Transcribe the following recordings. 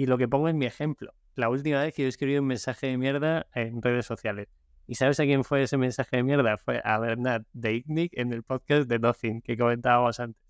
Y lo que pongo es mi ejemplo. La última vez que yo escribí un mensaje de mierda en redes sociales. ¿Y sabes a quién fue ese mensaje de mierda? Fue a Bernard de Ignic en el podcast de Nothing que comentábamos antes.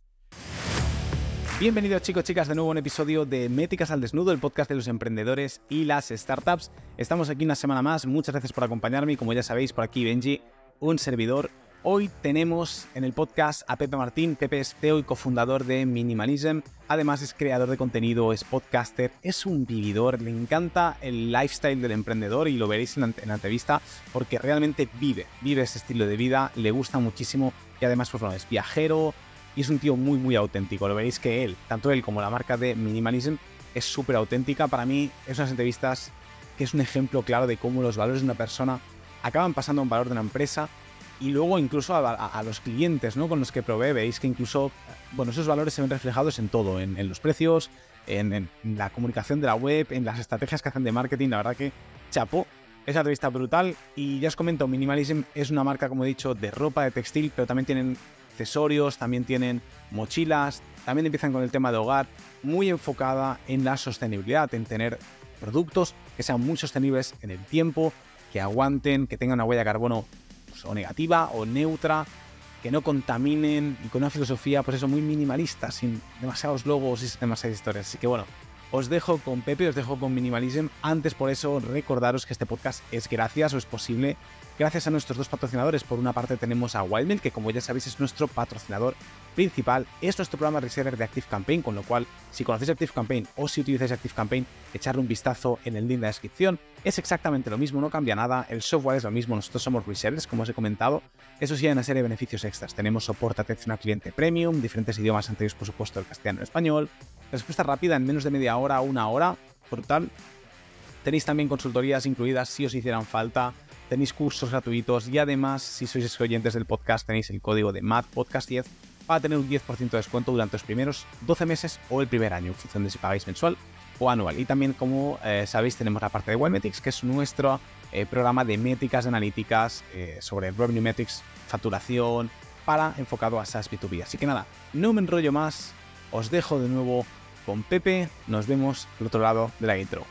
Bienvenidos chicos, chicas, de nuevo un episodio de Métricas al Desnudo, el podcast de los emprendedores y las startups. Estamos aquí una semana más, muchas gracias por acompañarme como ya sabéis, por aquí Benji, un servidor. Hoy tenemos en el podcast a Pepe Martín. Pepe es CEO y cofundador de Minimalism. Además es creador de contenido, es podcaster, es un vividor. Le encanta el lifestyle del emprendedor y lo veréis en la, entrevista porque realmente vive, vive ese estilo de vida, le gusta muchísimo y además pues, bueno, es viajero, y es un tío muy, muy auténtico. Lo veréis que él, tanto él como la marca de Minimalism, es súper auténtica. Para mí, es unas entrevistas que es un ejemplo claro de cómo los valores de una persona acaban pasando a un valor de una empresa y luego incluso a, los clientes ¿no? con los que provee. Veis que incluso, bueno, esos valores se ven reflejados en todo, en, los precios, en, la comunicación de la web, en las estrategias que hacen de marketing. La verdad que chapo. Esa entrevista brutal y ya os comento, Minimalism es una marca, como he dicho, de ropa, de textil, pero también tienen accesorios, también tienen mochilas, también empiezan con el tema de hogar, muy enfocada en la sostenibilidad, en tener productos que sean muy sostenibles en el tiempo, que aguanten, que tengan una huella de carbono pues, o negativa o neutra, que no contaminen y con una filosofía, pues eso, muy minimalista, sin demasiados logos y demasiadas historias. Así que bueno, os dejo con Pepe, os dejo con Minimalism. Antes por eso recordaros que este podcast es gracias o es posible gracias a nuestros dos patrocinadores. Por una parte tenemos a Wildmail, que como ya sabéis es nuestro patrocinador principal, es nuestro programa reseller de ActiveCampaign, con lo cual si conocéis ActiveCampaign o si utilizáis ActiveCampaign, echarle un vistazo en el link de la descripción. Es exactamente lo mismo, no cambia nada, el software es lo mismo, nosotros somos resellers, como os he comentado. Eso sí, hay una serie de beneficios extras. Tenemos soporte atención al cliente premium, diferentes idiomas anteriores, por supuesto, el castellano y el español, respuesta rápida en menos de media hora, una hora, brutal. Tenéis también consultorías incluidas si os hicieran falta tenéis cursos gratuitos y además, si sois oyentes del podcast, tenéis el código de MADPODCAST10 para tener un 10% de descuento durante los primeros 12 meses o el primer año, en función de si pagáis mensual o anual. Y también, como eh, sabéis, tenemos la parte de Webmetrics, que es nuestro eh, programa de métricas analíticas eh, sobre Revenue Metrics, facturación, para enfocado a SaaS B2B. Así que nada, no me enrollo más, os dejo de nuevo con Pepe, nos vemos al otro lado de la intro.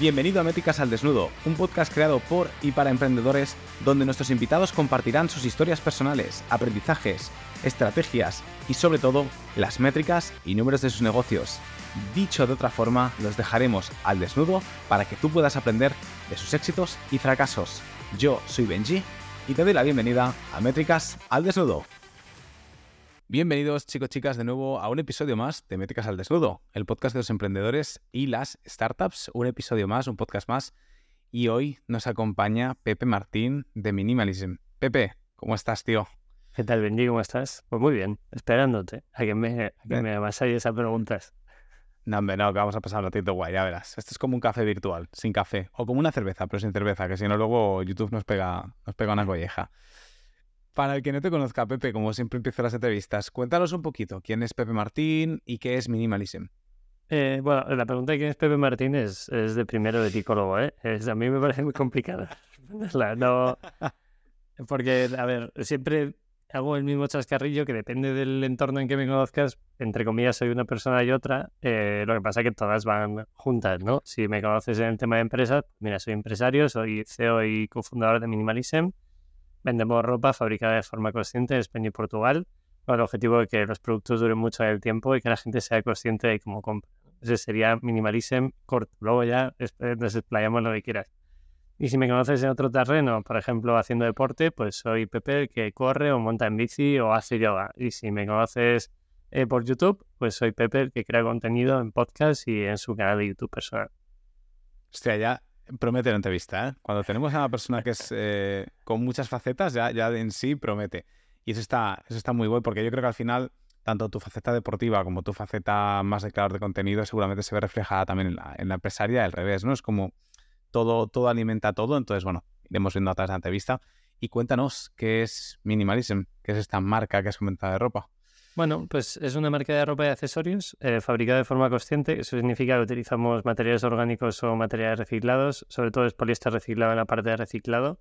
Bienvenido a Métricas al Desnudo, un podcast creado por y para emprendedores donde nuestros invitados compartirán sus historias personales, aprendizajes, estrategias y sobre todo las métricas y números de sus negocios. Dicho de otra forma, los dejaremos al desnudo para que tú puedas aprender de sus éxitos y fracasos. Yo soy Benji y te doy la bienvenida a Métricas al Desnudo. Bienvenidos chicos chicas de nuevo a un episodio más de Métricas al Desnudo, el podcast de los emprendedores y las startups, un episodio más, un podcast más. Y hoy nos acompaña Pepe Martín de Minimalism. Pepe, ¿cómo estás, tío? ¿Qué tal, Benji? ¿Cómo estás? Pues muy bien, esperándote a que me, a que me esas preguntas. No, hombre, no, que vamos a pasar un ratito guay, ya verás. Esto es como un café virtual, sin café. O como una cerveza, pero sin cerveza, que si no luego YouTube nos pega, nos pega una colleja. Para el que no te conozca, Pepe, como siempre empiezo las entrevistas, cuéntanos un poquito quién es Pepe Martín y qué es Minimalism. Eh, bueno, la pregunta de quién es Pepe Martín es, de primero de psicólogo, ¿eh? a mí me parece muy complicada No, porque, a ver, siempre hago el mismo chascarrillo que depende del entorno en que me conozcas. Entre comillas, soy una persona y otra. Eh, lo que pasa es que todas van juntas, ¿no? Si me conoces en el tema de empresas, mira, soy empresario, soy CEO y cofundador de Minimalism. Vendemos ropa fabricada de forma consciente en España y Portugal con el objetivo de que los productos duren mucho en el tiempo y que la gente sea consciente de cómo compra. Ese sería minimalism corto. Luego ya nos explayamos lo que quieras. Y si me conoces en otro terreno, por ejemplo, haciendo deporte, pues soy Pepe el que corre o monta en bici o hace yoga. Y si me conoces eh, por YouTube, pues soy Pepe el que crea contenido en podcast y en su canal de YouTube personal. Hostia, ya promete la entrevista, ¿eh? Cuando tenemos a una persona que es eh, con muchas facetas, ya, ya en sí promete. Y eso está, eso está muy bueno, porque yo creo que al final, tanto tu faceta deportiva como tu faceta más de creador de contenido, seguramente se ve reflejada también en la, en la empresaria al revés, ¿no? Es como todo, todo alimenta todo. Entonces, bueno, iremos viendo atrás de la entrevista. Y cuéntanos qué es Minimalism, qué es esta marca que has comentado de ropa. Bueno, pues es una marca de ropa y accesorios eh, fabricada de forma consciente. Eso significa que utilizamos materiales orgánicos o materiales reciclados. Sobre todo es poliéster reciclado en la parte de reciclado.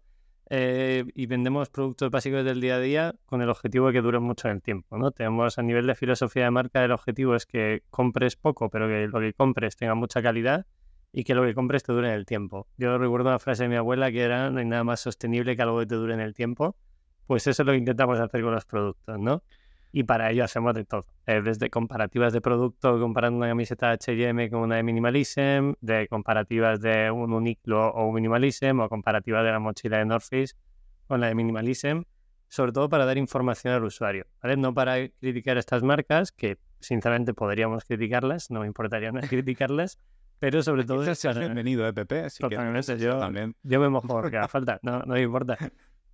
eh, y vendemos productos básicos del día a día con el objetivo de que duren mucho en el tiempo, ¿no? Tenemos a nivel de filosofía de marca el objetivo es que compres poco, pero que lo que compres tenga mucha calidad y que lo que compres te dure en el tiempo. Yo recuerdo una frase de mi abuela que era no hay nada más sostenible que algo que te dure en el tiempo. Pues eso es lo que intentamos hacer con los productos, ¿no? Y para ello hacemos de todo, eh, desde comparativas de producto, comparando una camiseta H&M con una de Minimalism, de comparativas de un Uniqlo o un Minimalism, o comparativas de la mochila de North Face con la de Minimalism, sobre todo para dar información al usuario, ¿vale? No para criticar estas marcas, que sinceramente podríamos criticarlas, no me importaría nada criticarlas, pero sobre todo... es bienvenido, EPP, ¿eh, así Totalmente, yo, también. yo me mojo porque falta, no, no me importa.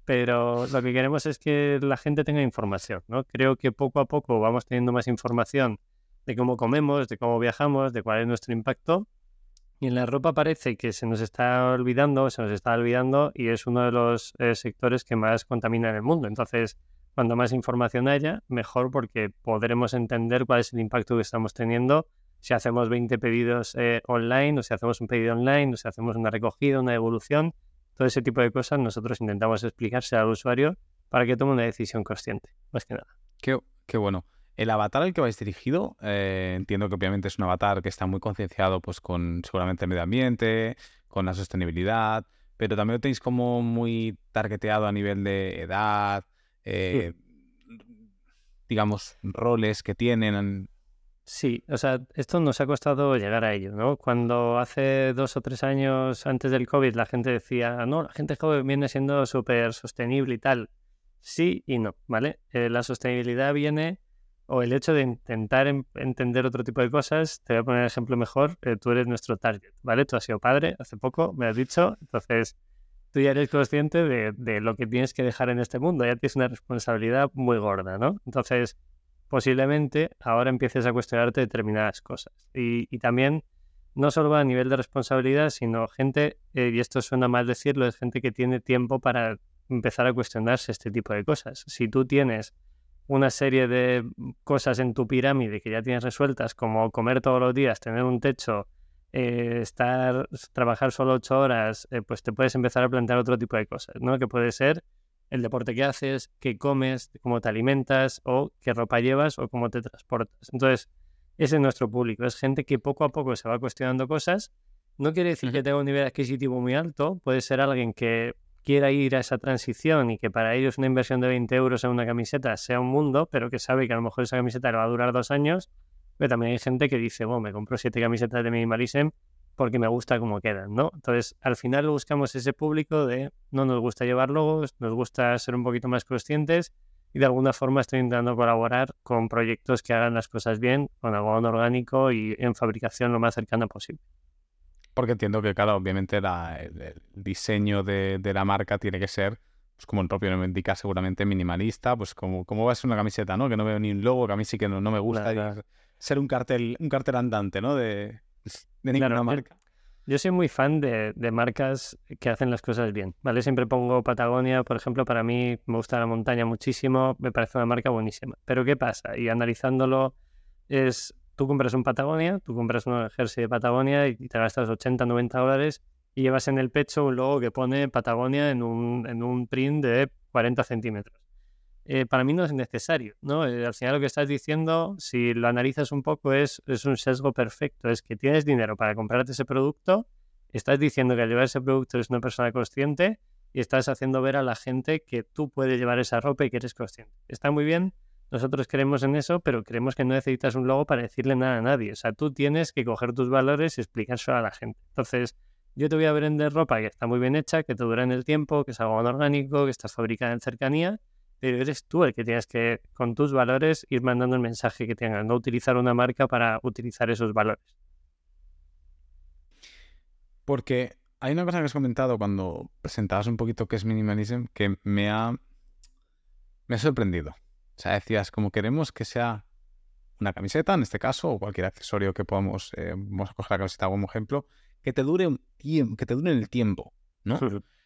Pero lo que queremos es que la gente tenga información, ¿no? Creo que poco a poco vamos teniendo más información de cómo comemos, de cómo viajamos, de cuál es nuestro impacto. Y en la ropa parece que se nos está olvidando, se nos está olvidando y es uno de los eh, sectores que más contamina en el mundo. Entonces, cuando más información haya, mejor porque podremos entender cuál es el impacto que estamos teniendo si hacemos 20 pedidos eh, online o si hacemos un pedido online o si hacemos una recogida, una devolución, todo ese tipo de cosas nosotros intentamos explicarse al usuario para que tome una decisión consciente, más que nada. Qué, bueno. El avatar al que vais dirigido, eh, entiendo que obviamente es un avatar que está muy concienciado pues, con seguramente el medio ambiente, con la sostenibilidad, pero también lo tenéis como muy targeteado a nivel de edad, eh, digamos, roles que tienen. Sí, o sea, esto nos ha costado llegar a ello, ¿no? Cuando hace dos o tres años antes del COVID la gente decía, no, la gente joven viene siendo súper sostenible y tal. Sí y no, ¿vale? Eh, la sostenibilidad viene, o el hecho de intentar entender otro tipo de cosas, te voy a poner el ejemplo mejor, eh, tú eres nuestro target, ¿vale? Tú has sido padre hace poco, me has dicho, entonces tú ya eres consciente de, de lo que tienes que dejar en este mundo, ya tienes una responsabilidad muy gorda, ¿no? Entonces posiblemente ahora empieces a cuestionarte determinadas cosas. Y, también no solo a nivel de responsabilidad, sino gente, eh, y esto suena mal decirlo, es gente que tiene tiempo para empezar a cuestionarse este tipo de cosas. Si tú tienes una serie de cosas en tu pirámide que ya tienes resueltas, como comer todos los días, tener un techo, eh, estar, trabajar solo ocho horas, eh, pues te puedes empezar a plantear otro tipo de cosas, ¿no? Que puede ser el deporte que haces, qué comes, cómo te alimentas o qué ropa llevas o cómo te transportas. Entonces, ese es nuestro público. Es gente que poco a poco se va cuestionando cosas. No quiere decir que tenga un nivel adquisitivo muy alto. Puede ser alguien que quiera ir a esa transición y que para ellos una inversión de 20 euros en una camiseta sea un mundo, pero que sabe que a lo mejor esa camiseta le va a durar dos años. Pero también hay gente que dice, bueno, me compro siete camisetas de Minimalism porque me gusta cómo quedan, ¿no? Entonces, al final buscamos ese público de no nos gusta llevar logos, nos gusta ser un poquito más conscientes y de alguna forma estoy intentando colaborar con proyectos que hagan las cosas bien, con algodón orgánico y en fabricación lo más cercana posible. Porque entiendo que, claro, obviamente el, diseño de, la marca tiene que ser, pues como el propio nombre indica, seguramente minimalista, pues como, como va a ser una camiseta, ¿no? Que no veo ni un logo, que a mí sí que no, me gusta ser un cartel, un cartel andante, ¿no? De, de ninguna marca. Yo, soy muy fan de, marcas que hacen las cosas bien, ¿vale? Siempre pongo Patagonia, por ejemplo, para mí me gusta la montaña muchísimo, me parece una marca buenísima. Pero ¿qué pasa? Y analizándolo es, tú compras un Patagonia, tú compras un jersey de Patagonia y te gastas 80, 90 dólares y llevas en el pecho un logo que pone Patagonia en un, en un print de 40 centímetros. Eh, para mí no es necesario, ¿no? Eh, al final lo que estás diciendo, si lo analizas un poco, es, es un sesgo perfecto. Es que tienes dinero para comprarte ese producto, estás diciendo que al llevar ese producto eres una persona consciente y estás haciendo ver a la gente que tú puedes llevar esa ropa y que eres consciente. Está muy bien, nosotros creemos en eso, pero creemos que no necesitas un logo para decirle nada a nadie. O sea, tú tienes que coger tus valores y explicárselo a la gente. Entonces, yo te voy a vender ropa que está muy bien hecha, que te dura en el tiempo, que es algo orgánico, que está fabricada en cercanía eres tú el que tienes que, con tus valores, ir mandando el mensaje que tengan, no utilizar una marca para utilizar esos valores. Porque hay una cosa que has comentado cuando presentabas un poquito qué es minimalism que me ha, me ha sorprendido. O sea, decías, como queremos que sea una camiseta, en este caso, o cualquier accesorio que podamos, eh, vamos a coger la camiseta como ejemplo, que te dure un tiempo, que te dure el tiempo, ¿no?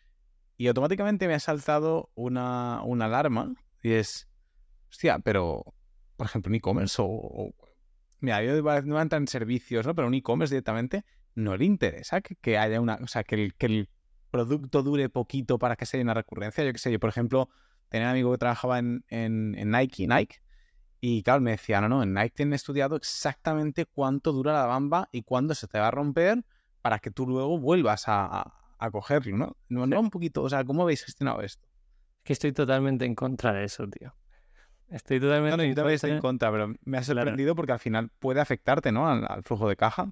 Y automáticamente me ha saltado una, alarma y es, hostia, pero, por ejemplo, un e-commerce o, Mira, yo no entrar en servicios, ¿no? Pero un e-commerce directamente no le interesa que, haya una... O sea, que el, que el producto dure poquito para que sea una recurrencia. Yo qué sé, yo por ejemplo tenía un amigo que trabajaba en, en, Nike, Nike, y claro, me decía, no, no, en Nike tienen estudiado exactamente cuánto dura la bamba y cuándo se te va a romper para que tú luego vuelvas a, cogerlo, ¿no? No, no un poquito, o sea, ¿cómo habéis gestionado esto? Que estoy totalmente en contra de eso, tío. Estoy totalmente no, yo también estoy en contra, pero me ha sorprendido porque al final puede afectarte, ¿no? Al, flujo de caja.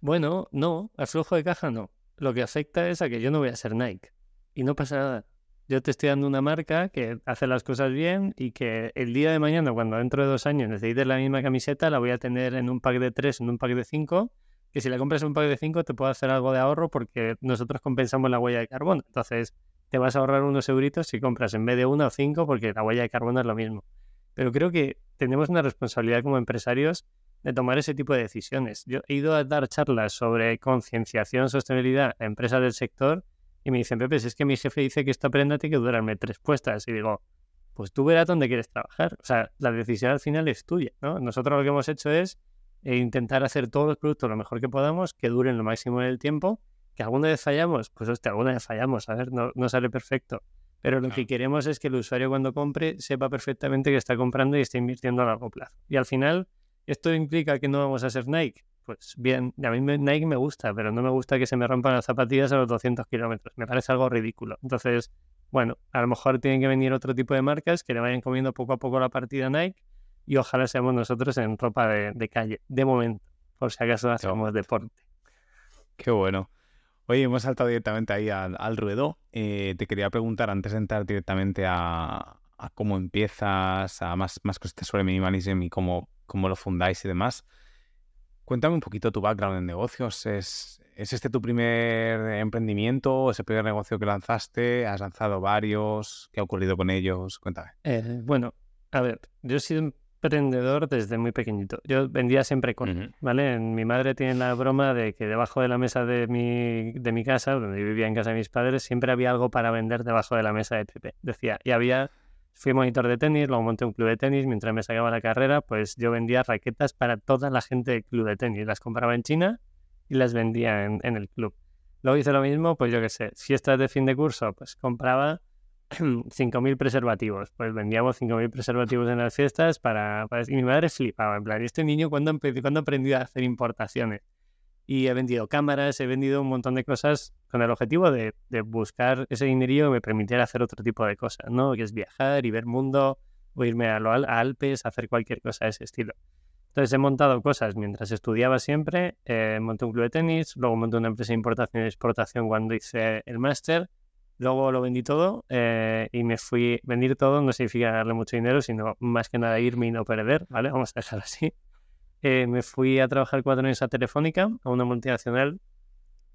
Bueno, no, al flujo de caja no. Lo que afecta es a que yo no voy a ser Nike. Y no pasa nada. Yo te estoy dando una marca que hace las cosas bien y que el día de mañana, cuando dentro de dos años necesites la misma camiseta, la voy a tener en un pack de tres, en un pack de cinco, que si la compras un pack de cinco te puedo hacer algo de ahorro porque nosotros compensamos la huella de carbono. Entonces, te vas a ahorrar unos euritos si compras en vez de una o cinco porque la huella de carbono es lo mismo. Pero creo que tenemos una responsabilidad como empresarios de tomar ese tipo de decisiones. Yo he ido a dar charlas sobre concienciación, sostenibilidad a empresas del sector y me dicen, Pepe, es que mi jefe dice que esta prenda tiene que durarme tres puestas. Y digo, pues tú verás dónde quieres trabajar. O sea, la decisión al final es tuya, ¿no? Nosotros lo que hemos hecho es eh, intentar hacer todos los productos lo mejor que podamos, que duren lo máximo del tiempo que alguna vez fallamos, pues hostia, alguna vez fallamos, a ver, no, no sale perfecto. Pero lo que queremos es que el usuario cuando compre sepa perfectamente que está comprando y está invirtiendo a largo plazo. Y al final, ¿esto implica que no vamos a ser Nike? Pues bien, a mí Nike me gusta, pero no me gusta que se me rompan las zapatillas a los 200 kilómetros. Me parece algo ridículo. Entonces, bueno, a lo mejor tienen que venir otro tipo de marcas que le vayan comiendo poco a poco la partida Nike y ojalá seamos nosotros en ropa de, de calle, de momento, por si acaso hacemos deporte. Qué bueno. Oye, hemos saltado directamente ahí al, ruedo. Eh, te quería preguntar, antes de entrar directamente a, cómo empiezas, a más, más cosas sobre minimalism y cómo, cómo lo fundáis y demás, cuéntame un poquito tu background en negocios. ¿Es, ¿Es este tu primer emprendimiento? ¿Es el primer negocio que lanzaste? ¿Has lanzado varios? ¿Qué ha ocurrido con ellos? Cuéntame. Eh, bueno, a ver, yo he sido emprendedor desde muy pequeñito. Yo vendía siempre con, ¿vale? Mi madre tiene la broma de que debajo de la mesa de mi, de mi casa, donde vivía en casa de mis padres, siempre había algo para vender debajo de la mesa de TP. Decía, y había, fui monitor de tenis, luego monté un club de tenis, mientras me sacaba la carrera, pues yo vendía raquetas para toda la gente del club de tenis. Las compraba en China y las vendía en, en el club. Luego hice lo mismo, pues yo qué sé, fiestas de fin de curso, pues compraba 5.000 preservativos. Pues vendíamos 5.000 preservativos en las fiestas para, Y mi madre flipaba, en plan, ¿este niño cuándo, aprendió a hacer importaciones? Y he vendido cámaras, he vendido un montón de cosas con el objetivo de, buscar ese dinerillo que me permitiera hacer otro tipo de cosas, ¿no? Que es viajar y ver mundo, o irme a, Alpes, hacer cualquier cosa de ese estilo. Entonces he montado cosas mientras estudiaba siempre, eh, monté un club de tenis, luego monté una empresa de importación y exportación cuando hice el máster, Luego lo vendí todo eh, y me fui. Vender todo no significa darle mucho dinero, sino más que nada irme y no perder, ¿vale? Vamos a dejar así. Eh, me fui a trabajar cuatro años a Telefónica, a una multinacional,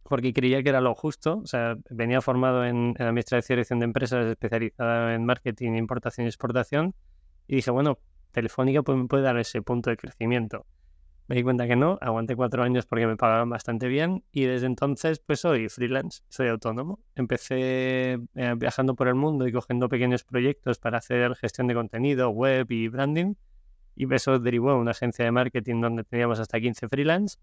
porque creía que era lo justo. O sea, venía formado en, en Administración y Dirección de Empresas, especializada en marketing, importación y exportación. Y dije, bueno, Telefónica pues, me puede dar ese punto de crecimiento. Me di cuenta que no, aguanté cuatro años porque me pagaban bastante bien y desde entonces pues soy freelance, soy autónomo. Empecé eh, viajando por el mundo y cogiendo pequeños proyectos para hacer gestión de contenido, web y branding y eso derivó a una agencia de marketing donde teníamos hasta 15 freelance.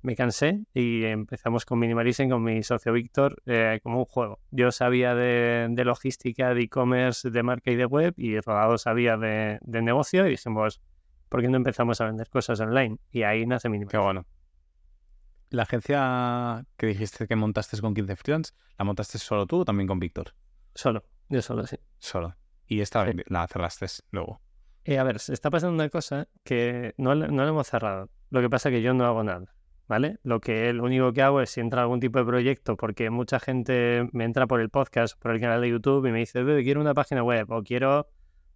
Me cansé y empezamos con Minimalism con mi socio Víctor eh, como un juego. Yo sabía de, logística, de e-commerce, de marca y de web y Rodado sabía de, de negocio y dijimos, ¿por qué no empezamos a vender cosas online? Y ahí nace Minimal. Qué bueno. La agencia que dijiste que montaste con 15 freelance, ¿la montaste solo tú o también con Víctor? Solo, yo solo, sí. Solo. Y esta la cerraste luego. Eh, a ver, se está pasando una cosa que no, no la hemos cerrado. Lo que pasa es que yo no hago nada. ¿Vale? Lo que lo único que hago es si entra algún tipo de proyecto, porque mucha gente me entra por el podcast, por el canal de YouTube y me dice, quiero una página web o quiero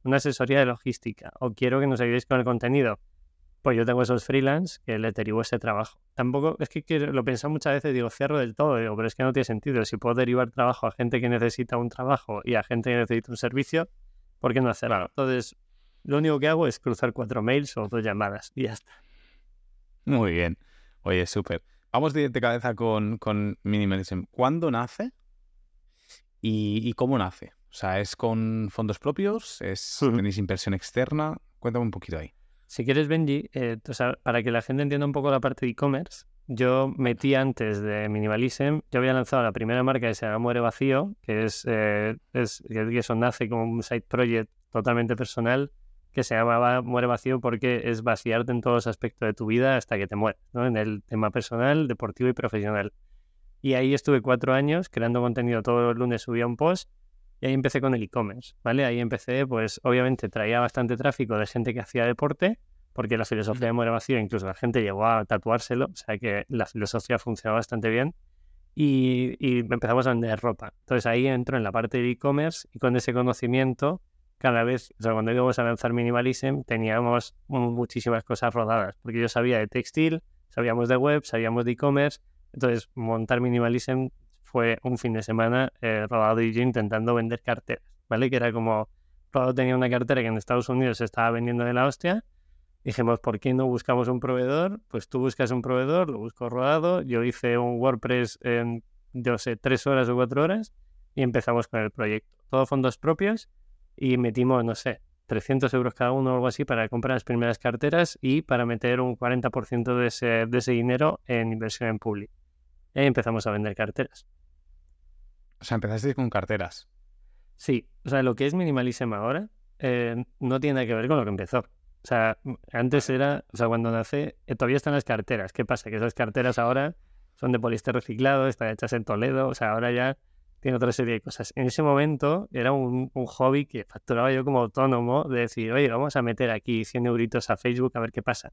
una asesoría de logística o quiero que nos ayudéis con el contenido, pues yo tengo esos freelance que le derivo ese trabajo. Tampoco, es que, lo pienso muchas veces, digo, cierro del todo, digo, pero es que no tiene sentido. Si puedo derivar trabajo a gente que necesita un trabajo y a gente que necesita un servicio, ¿por qué no hacerlo? Entonces, lo único que hago es cruzar cuatro mails o dos llamadas y ya está. Muy bien. Oye, súper. Vamos de, cabeza con, con Minimalism. ¿Cuándo nace? ¿Y cómo nace? O sea, ¿es con fondos propios? ¿Es, ¿Tenéis inversión externa? Cuéntame un poquito ahí. Si quieres, Benji, eh, para que la gente entienda un poco la parte de e-commerce, yo metí antes de Minimalism, yo había lanzado la primera marca que se llama Muere Vacío, que es, eh, es que eso nace como un side project totalmente personal, que se llamaba Muere Vacío porque es vaciarte en todos los aspectos de tu vida hasta que te mueres, ¿no? En el tema personal, deportivo y profesional. Y ahí estuve cuatro años creando contenido. Todos los lunes subía un post y ahí empecé con el e-commerce, ¿vale? Ahí empecé, pues obviamente traía bastante tráfico de gente que hacía deporte, porque la filosofía de Muere Vacío, incluso la gente llegó a tatuárselo, o sea que la filosofía funcionaba bastante bien. Y, y empezamos a vender ropa. Entonces ahí entro en la parte de e-commerce y con ese conocimiento cada vez, o sea, cuando íbamos a lanzar Minimalism, teníamos muchísimas cosas rodadas, porque yo sabía de textil, sabíamos de web, sabíamos de e-commerce, entonces montar Minimalism fue un fin de semana eh, rodado y yo intentando vender carteras, ¿vale? Que era como, Rodado tenía una cartera que en Estados Unidos se estaba vendiendo de la hostia, dijimos, ¿por qué no buscamos un proveedor? Pues tú buscas un proveedor, lo busco rodado, yo hice un WordPress en, yo sé, tres horas o cuatro horas y empezamos con el proyecto. Todo fondos propios y metimos, no sé, 300 euros cada uno o algo así para comprar las primeras carteras y para meter un 40% de ese, de ese dinero en inversión en público. Y empezamos a vender carteras. O sea, empezaste con carteras. Sí, o sea, lo que es Minimalism ahora eh, no tiene nada que ver con lo que empezó. O sea, antes era, o sea, cuando nace, eh, todavía están las carteras. ¿Qué pasa? Que esas carteras ahora son de poliéster reciclado, están hechas en Toledo, o sea, ahora ya tiene otra serie de cosas. En ese momento era un, hobby que facturaba yo como autónomo de decir, oye, vamos a meter aquí 100 euritos a Facebook a ver qué pasa.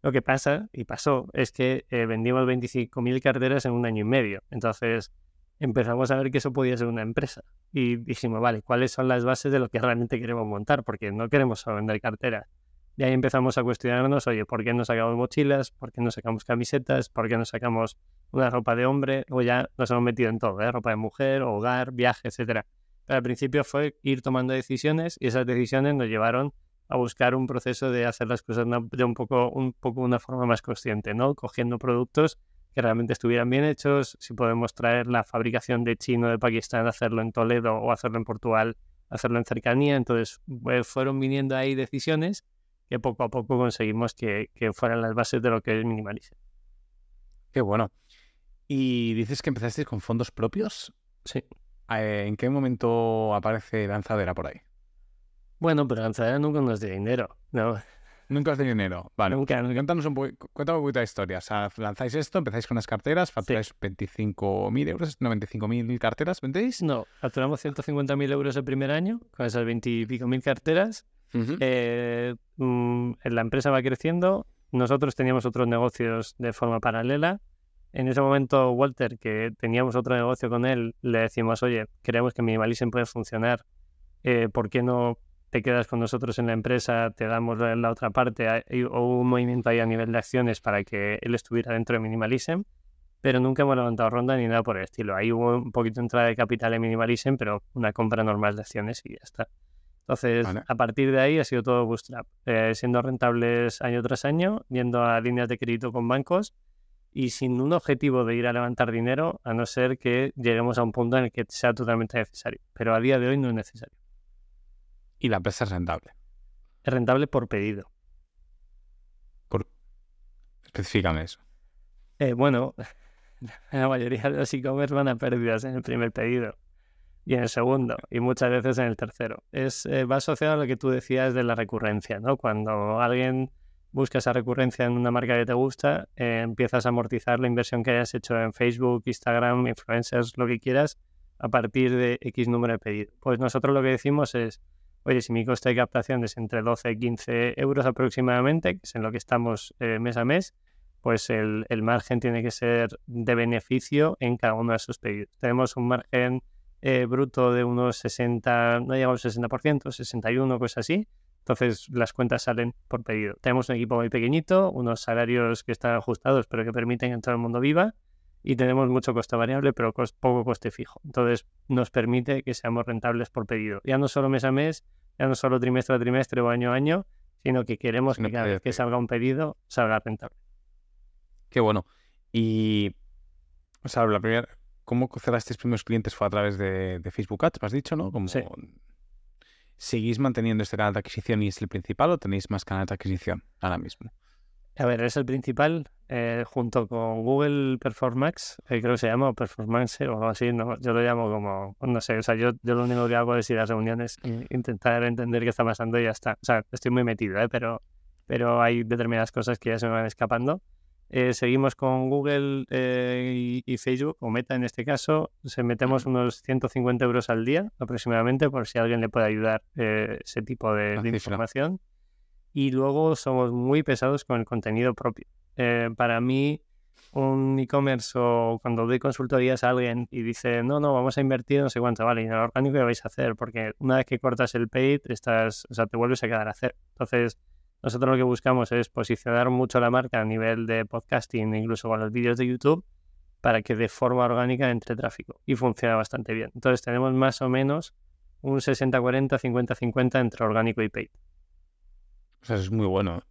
Lo que pasa, y pasó, es que eh, vendimos 25.000 carteras en un año y medio. Entonces empezamos a ver que eso podía ser una empresa. Y dijimos, vale, ¿cuáles son las bases de lo que realmente queremos montar? Porque no queremos solo vender carteras. Y ahí empezamos a cuestionarnos, oye, ¿por qué no sacamos mochilas? ¿Por qué no sacamos camisetas? ¿Por qué no sacamos una ropa de hombre? O ya nos hemos metido en todo, ¿eh? ropa de mujer, hogar, viaje, etcétera. Pero al principio fue ir tomando decisiones y esas decisiones nos llevaron a buscar un proceso de hacer las cosas de un poco, un poco una forma más consciente, ¿no? Cogiendo productos que realmente estuvieran bien hechos, si podemos traer la fabricación de chino de Pakistán, hacerlo en Toledo o hacerlo en Portugal, hacerlo en cercanía. Entonces, pues, fueron viniendo ahí decisiones que poco a poco conseguimos que, fueran las bases de lo que es minimalismo. Qué bueno. ¿Y dices que empezasteis con fondos propios? Sí. Eh, ¿En qué momento aparece Lanzadera por ahí? Bueno, pero Lanzadera nunca nos dio dinero, ¿no? Nunca os dio dinero. Vale. Nunca, Cuéntanos un, cuéntame un poquito la historia. O sea, lanzáis esto, empezáis con las carteras, facturáis 25.000 euros, no, 25.000 carteras, ¿vendéis? No, facturamos 150.000 euros el primer año con esas 20 y pico mil carteras eh, mm, la empresa va creciendo, nosotros teníamos otros negocios de forma paralela. En ese momento, Walter, que teníamos otro negocio con él, le decimos, oye, creemos que Minimalism puede funcionar, eh, ¿por qué no te quedas con nosotros en la empresa, te damos la, otra parte, o un movimiento ahí a nivel de acciones para que él estuviera dentro de Minimalism? Pero nunca hemos levantado ronda ni nada por el estilo. Ahí hubo un poquito de entrada de capital en Minimalism, pero una compra normal de acciones y ya está. Entonces, a partir de ahí ha sido todo bootstrap, eh, siendo rentables año tras año, yendo a líneas de crédito con bancos y sin un objetivo de ir a levantar dinero, a no ser que lleguemos a un punto en el que sea totalmente necesario. Pero a día de hoy no es necesario. ¿Y la empresa es rentable? Es rentable por pedido. Por... Específicame eso. Eh, bueno, la mayoría de los e-commerce van a pérdidas en el primer pedido y en el segundo y muchas veces en el tercero. Es, eh, va asociado a lo que tú decías de la recurrencia, ¿no? Cuando alguien busca esa recurrencia en una marca que te gusta, eh, empiezas a amortizar la inversión que hayas hecho en Facebook, Instagram, influencers, lo que quieras, a partir de X número de pedidos. Pues nosotros lo que decimos es, oye, si mi coste de captación es entre 12 y 15 euros aproximadamente, que es en lo que estamos eh, mes a mes, pues el, margen tiene que ser de beneficio en cada uno de esos pedidos. Tenemos un margen eh, bruto de unos 60, no llegamos al 60%, 61, cosas así. Entonces las cuentas salen por pedido. Tenemos un equipo muy pequeñito, unos salarios que están ajustados pero que permiten que todo el mundo viva y tenemos mucho coste variable pero poco coste fijo. Entonces nos permite que seamos rentables por pedido. Ya no solo mes a mes, ya no solo trimestre a trimestre o año a año, sino que queremos que cada vez que salga un pedido salga rentable. Qué bueno. Y, o sea, la primera, ¿Cómo cerrasteis primeros clientes? Fue a través de, Facebook Ads, me has dicho, ¿no? Como, sí. ¿Seguís manteniendo este canal de adquisición y es el principal o tenéis más canales de adquisición ahora mismo? A ver, es el principal, eh, junto con Google Performance, eh, creo que se llama, Performance o algo así, no, yo lo llamo como, no sé, o sea, yo, yo lo único que hago es ir a reuniones e intentar entender qué está pasando y ya está. O sea, estoy muy metido, ¿eh? pero, pero hay determinadas cosas que ya se me van escapando. Eh, seguimos con Google eh, y, Facebook, o Meta en este caso. Se metemos unos 150 euros al día aproximadamente, por si alguien le puede ayudar eh, ese tipo de, de información. Y luego somos muy pesados con el contenido propio. para mí, un e-commerce o cuando doy consultorías a alguien y dice, no, no, vamos a invertir no sé cuánto, vale, y en el orgánico que vais a hacer, porque una vez que cortas el paid, estás, o sea, te vuelves a quedar a hacer. Entonces, nosotros lo que buscamos es posicionar mucho la marca a nivel de podcasting, incluso con los vídeos de YouTube, para que de forma orgánica entre tráfico y funciona bastante bien. Entonces tenemos más o menos un 60-40, 50-50 entre orgánico y paid. O sea, es muy bueno.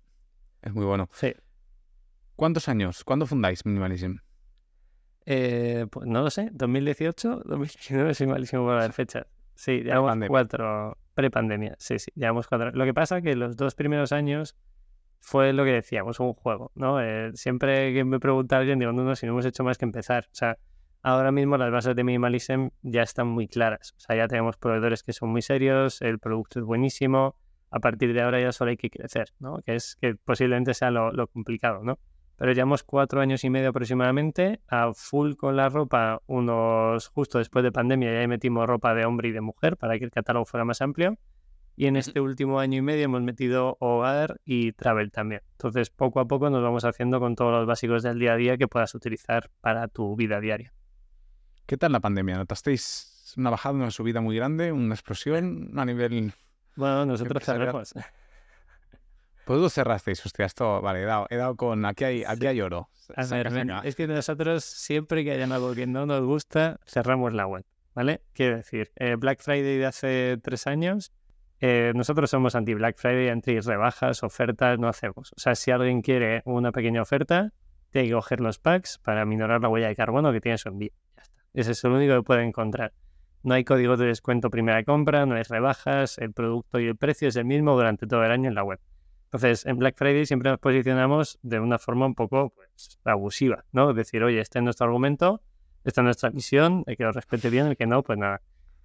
Es muy bueno. Sí. ¿Cuántos años? ¿Cuándo fundáis Minimalism? Eh, pues no lo sé, 2018, 2019, soy malísimo para las fechas. Sí, llevamos cuatro, Prepandemia, sí, sí, llevamos cuatro. Lo que pasa que los dos primeros años fue lo que decíamos, un juego, ¿no? Eh, siempre que me pregunta alguien, digo, no, no, si no hemos hecho más que empezar. O sea, ahora mismo las bases de Minimalism ya están muy claras. O sea, ya tenemos proveedores que son muy serios, el producto es buenísimo. A partir de ahora ya solo hay que crecer, ¿no? Que es que posiblemente sea lo, lo complicado, ¿no? pero llevamos cuatro años y medio aproximadamente a full con la ropa, unos justo después de pandemia ya metimos ropa de hombre y de mujer para que el catálogo fuera más amplio. Y en este último año y medio hemos metido hogar y travel también. Entonces, poco a poco nos vamos haciendo con todos los básicos del día a día que puedas utilizar para tu vida diaria. ¿Qué tal la pandemia? ¿Notasteis una bajada, una subida muy grande, una explosión a nivel... Bueno, nosotros cerramos. Pues cerrasteis, hostia, esto, vale, he dado, he dado con, aquí hay, aquí hay oro. es que nosotros siempre que haya algo que no nos gusta, cerramos la web, ¿vale? Quiero decir, eh, Black Friday de hace tres años, eh, nosotros somos anti-Black Friday, anti-rebajas, ofertas, no hacemos. O sea, si alguien quiere una pequeña oferta, tiene que coger los packs para minorar la huella de carbono que tiene su envío. Ya está. Ese es lo único que puede encontrar. No hay código de descuento primera compra, no hay rebajas, el producto y el precio es el mismo durante todo el año en la web. Entonces, en Black Friday siempre nos posicionamos de una forma un poco pues, abusiva, ¿no? Decir, oye, este es nuestro argumento, esta es nuestra misión, el que lo respete bien, el que no, pues nada.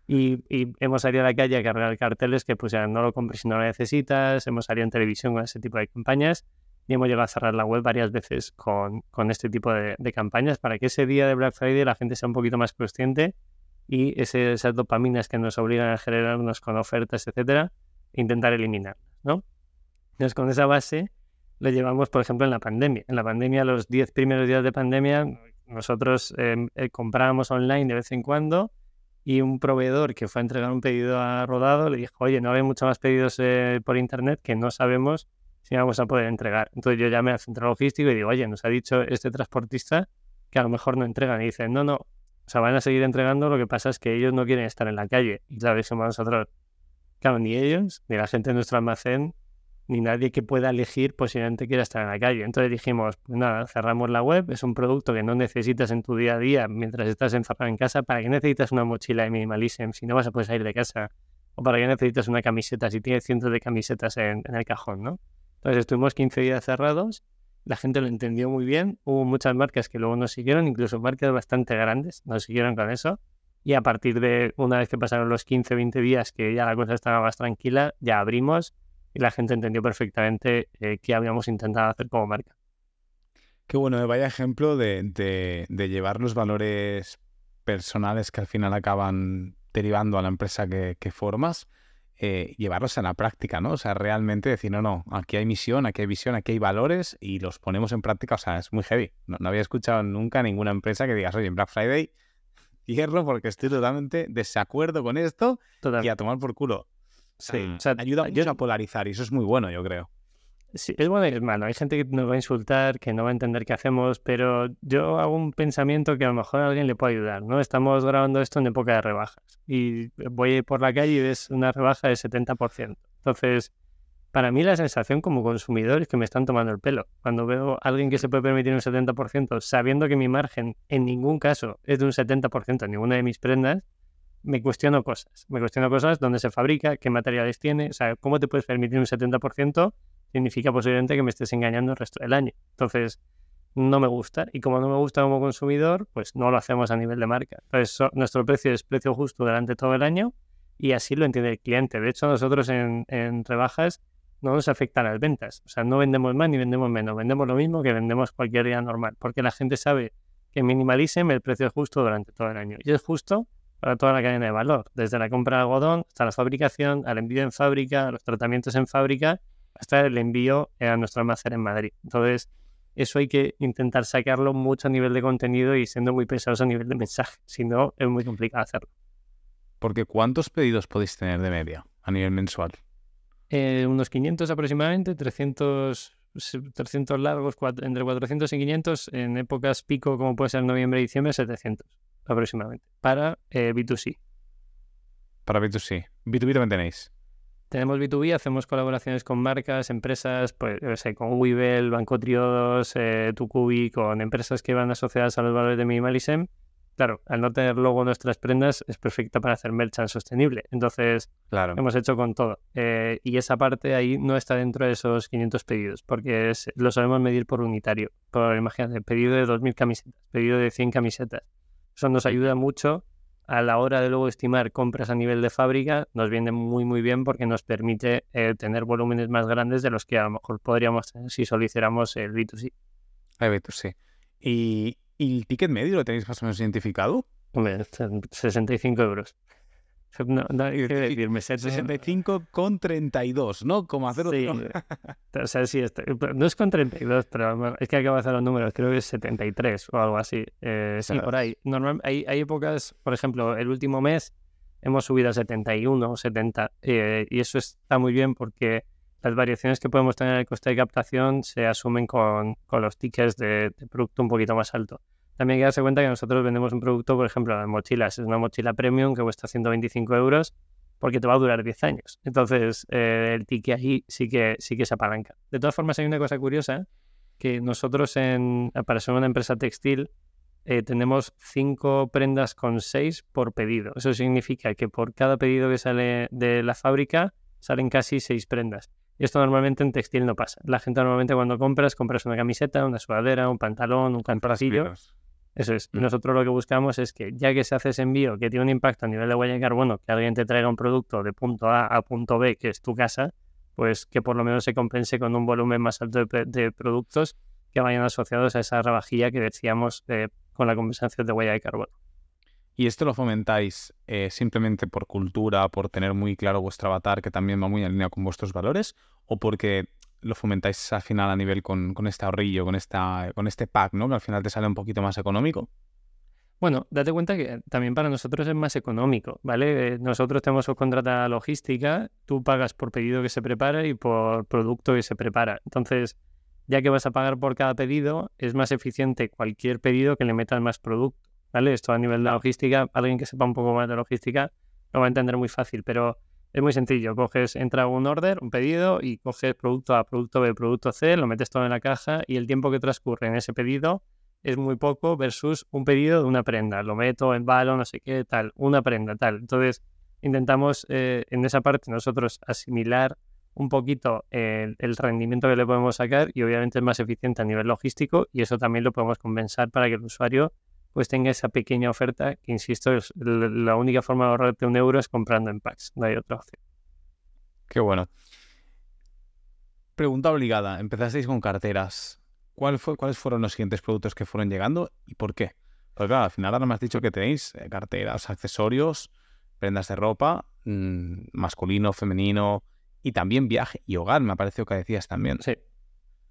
Y, hemos salido a la calle a cargar carteles que ya no lo compres si no lo necesitas, hemos salido en televisión con ese tipo de campañas y hemos llegado a cerrar la web varias veces con, con este tipo de, campañas para que ese día de Black Friday la gente sea un poquito más consciente y ese, esas dopaminas que nos obligan a generarnos con ofertas, etcétera, intentar eliminar, ¿no? Entonces, con esa base lo llevamos, por ejemplo, en la pandemia. En la pandemia, los 10 primeros días de pandemia, nosotros em, eh, comprábamos online de vez en cuando y un proveedor que fue a entregar un pedido a Rodado le dijo, oye, no hay muchos más pedidos eh, por internet que no sabemos si vamos a poder entregar. Entonces yo llamé al centro logístico y digo, oye, nos ha dicho este transportista que a lo mejor no entregan. Y dicen, no, no, o sea, van a seguir entregando, lo que pasa es que ellos no quieren estar en la calle. Y claro, somos nosotros, claro, ni ellos, ni la gente de nuestro almacén ni nadie que pueda elegir posiblemente quiera estar en la calle. Entonces dijimos, pues nada, cerramos la web, es un producto que no necesitas en tu día a día mientras estás encerrado en casa. ¿Para qué necesitas una mochila de minimalism si no vas a poder salir de casa? ¿O para qué necesitas una camiseta si tienes cientos de camisetas en, el cajón, no? Entonces estuvimos 15 días cerrados, la gente lo entendió muy bien, hubo muchas marcas que luego nos siguieron, incluso marcas bastante grandes nos siguieron con eso. Y a partir de una vez que pasaron los 15, 20 días que ya la cosa estaba más tranquila, ya abrimos y la gente entendió perfectamente eh, qué habíamos intentado hacer como marca. Qué bueno, eh, vaya ejemplo de, llevar los valores personales que al final acaban derivando a la empresa que, formas, eh, llevarlos a la práctica, ¿no? O sea, realmente decir, no, no, aquí hay misión, aquí hay visión, aquí hay valores y los ponemos en práctica. O sea, es muy heavy. No, había escuchado nunca ninguna empresa que digas, oye, en Black Friday cierro porque estoy totalmente desacuerdo con esto y a tomar por culo. Sí, o sea, ayuda mucho a polarizar y eso es muy bueno, yo creo. Sí, es bueno y es malo. Hay gente que nos va a insultar, que no va a entender qué hacemos, pero yo hago un pensamiento que a lo mejor a alguien le puede ayudar, ¿no? Estamos grabando esto en época de rebajas y voy por la calle y ves una rebaja de 70%. Entonces, para mí la sensación como consumidor es que me están tomando el pelo. Cuando veo a alguien que se puede permitir un 70%, sabiendo que mi margen en ningún caso es de un 70% en ninguna de mis prendas, me cuestiono cosas. Me cuestiono cosas, dónde se fabrica, qué materiales tiene, o sea, cómo te puedes permitir un 70% significa posiblemente que me estés engañando el resto del año. Entonces, no me gusta. Y como no me gusta como consumidor, pues no lo hacemos a nivel de marca. Entonces, nuestro precio es precio justo durante todo el año y así lo entiende el cliente. De hecho, nosotros en, rebajas no nos afectan las ventas. O sea, no vendemos más ni vendemos menos. Vendemos lo mismo que vendemos cualquier día normal, porque la gente sabe que minimalicen el precio justo durante todo el año. Y es justo para toda la cadena de valor, desde la compra de algodón hasta la fabricación, al envío en fábrica, los tratamientos en fábrica, hasta el envío a nuestro almacén en Madrid. Entonces, eso hay que intentar sacarlo mucho a nivel de contenido y siendo muy pesados a nivel de mensaje, si no es muy complicado hacerlo. Porque ¿cuántos pedidos podéis tener de media a nivel mensual? Eh, unos 500 aproximadamente, 300, 300 largos, entre 400 y 500, en épocas pico como puede ser noviembre y diciembre, 700 aproximadamente, para eh, B2C. Para B2C. ¿B2B también tenéis? Tenemos B2B, hacemos colaboraciones con marcas, empresas, pues, yo sé, con Webull, Banco Triodos, eh, Tucubi, con empresas que van asociadas a los valores de Minimalism claro, al no tener logo nuestras prendas es perfecta para hacer merchant sostenible. Entonces, claro. hemos hecho con todo. Eh, y esa parte ahí no está dentro de esos 500 pedidos, porque lo sabemos medir por unitario. Por, imagínate, pedido de 2.000 camisetas, pedido de 100 camisetas. Eso nos ayuda mucho a la hora de luego estimar compras a nivel de fábrica, nos viene muy, muy bien porque nos permite eh, tener volúmenes más grandes de los que a lo mejor podríamos tener si solo hiciéramos el B2C. El B2C. Y, ¿Y el ticket medio lo tenéis más o menos identificado? Hombre, 65 euros. No, no hay que decirme 65 con 32, ¿no? Como hacer sí. o sea, sí, este, no es con 32, pero es que acabo de hacer los números, creo que es 73 o algo así. Eh, sí, por ahí. Normal, hay, hay épocas, por ejemplo, el último mes hemos subido a 71 o 70 eh, y eso está muy bien porque las variaciones que podemos tener en el coste de captación se asumen con, con los tickets de, producto un poquito más alto. También hay que darse cuenta que nosotros vendemos un producto, por ejemplo, de mochilas. Es una mochila premium que cuesta 125 euros porque te va a durar 10 años. Entonces, eh, el ticket ahí sí que, sí que se apalanca. De todas formas, hay una cosa curiosa, que nosotros, en, para ser una empresa textil, eh, tenemos 5 prendas con 6 por pedido. Eso significa que por cada pedido que sale de la fábrica, salen casi 6 prendas. Y esto normalmente en textil no pasa. La gente normalmente cuando compras, compras una camiseta, una sudadera, un pantalón, un calzoncillo. Eso es. Mm. nosotros lo que buscamos es que ya que se hace ese envío que tiene un impacto a nivel de huella de carbono, que alguien te traiga un producto de punto A a punto B, que es tu casa, pues que por lo menos se compense con un volumen más alto de, productos que vayan asociados a esa rebajilla que decíamos eh, con la compensación de huella de carbono. ¿Y esto lo fomentáis eh, simplemente por cultura, por tener muy claro vuestro avatar que también va muy alineado con vuestros valores? ¿O porque lo fomentáis al final a nivel con, este ahorrillo, con, esta, con este pack, ¿no? que al final te sale un poquito más económico? Bueno, date cuenta que también para nosotros es más económico, ¿vale? Nosotros tenemos contrata logística, tú pagas por pedido que se prepara y por producto que se prepara. Entonces, ya que vas a pagar por cada pedido, es más eficiente cualquier pedido que le metas más producto. ¿vale? Esto a nivel de logística, alguien que sepa un poco más de logística lo va a entender muy fácil, pero es muy sencillo. Coges, entra un order, un pedido y coges producto A, producto B, producto C, lo metes todo en la caja y el tiempo que transcurre en ese pedido es muy poco versus un pedido de una prenda. Lo meto, en balo, no sé qué, tal, una prenda, tal. Entonces, intentamos eh, en esa parte nosotros asimilar un poquito el, rendimiento que le podemos sacar y obviamente es más eficiente a nivel logístico y eso también lo podemos compensar para que el usuario pues tenga esa pequeña oferta que, insisto, es la única forma de ahorrarte un euro es comprando en packs, no hay otra opción. Qué bueno. Pregunta obligada, empezasteis con carteras. ¿Cuál fue, ¿Cuáles fueron los siguientes productos que fueron llegando y por qué? Porque claro, al final ahora me has dicho que tenéis eh, carteras, accesorios, prendas de ropa, mm, masculino, femenino y también viaje y hogar, me ha parecido que decías también. Sí,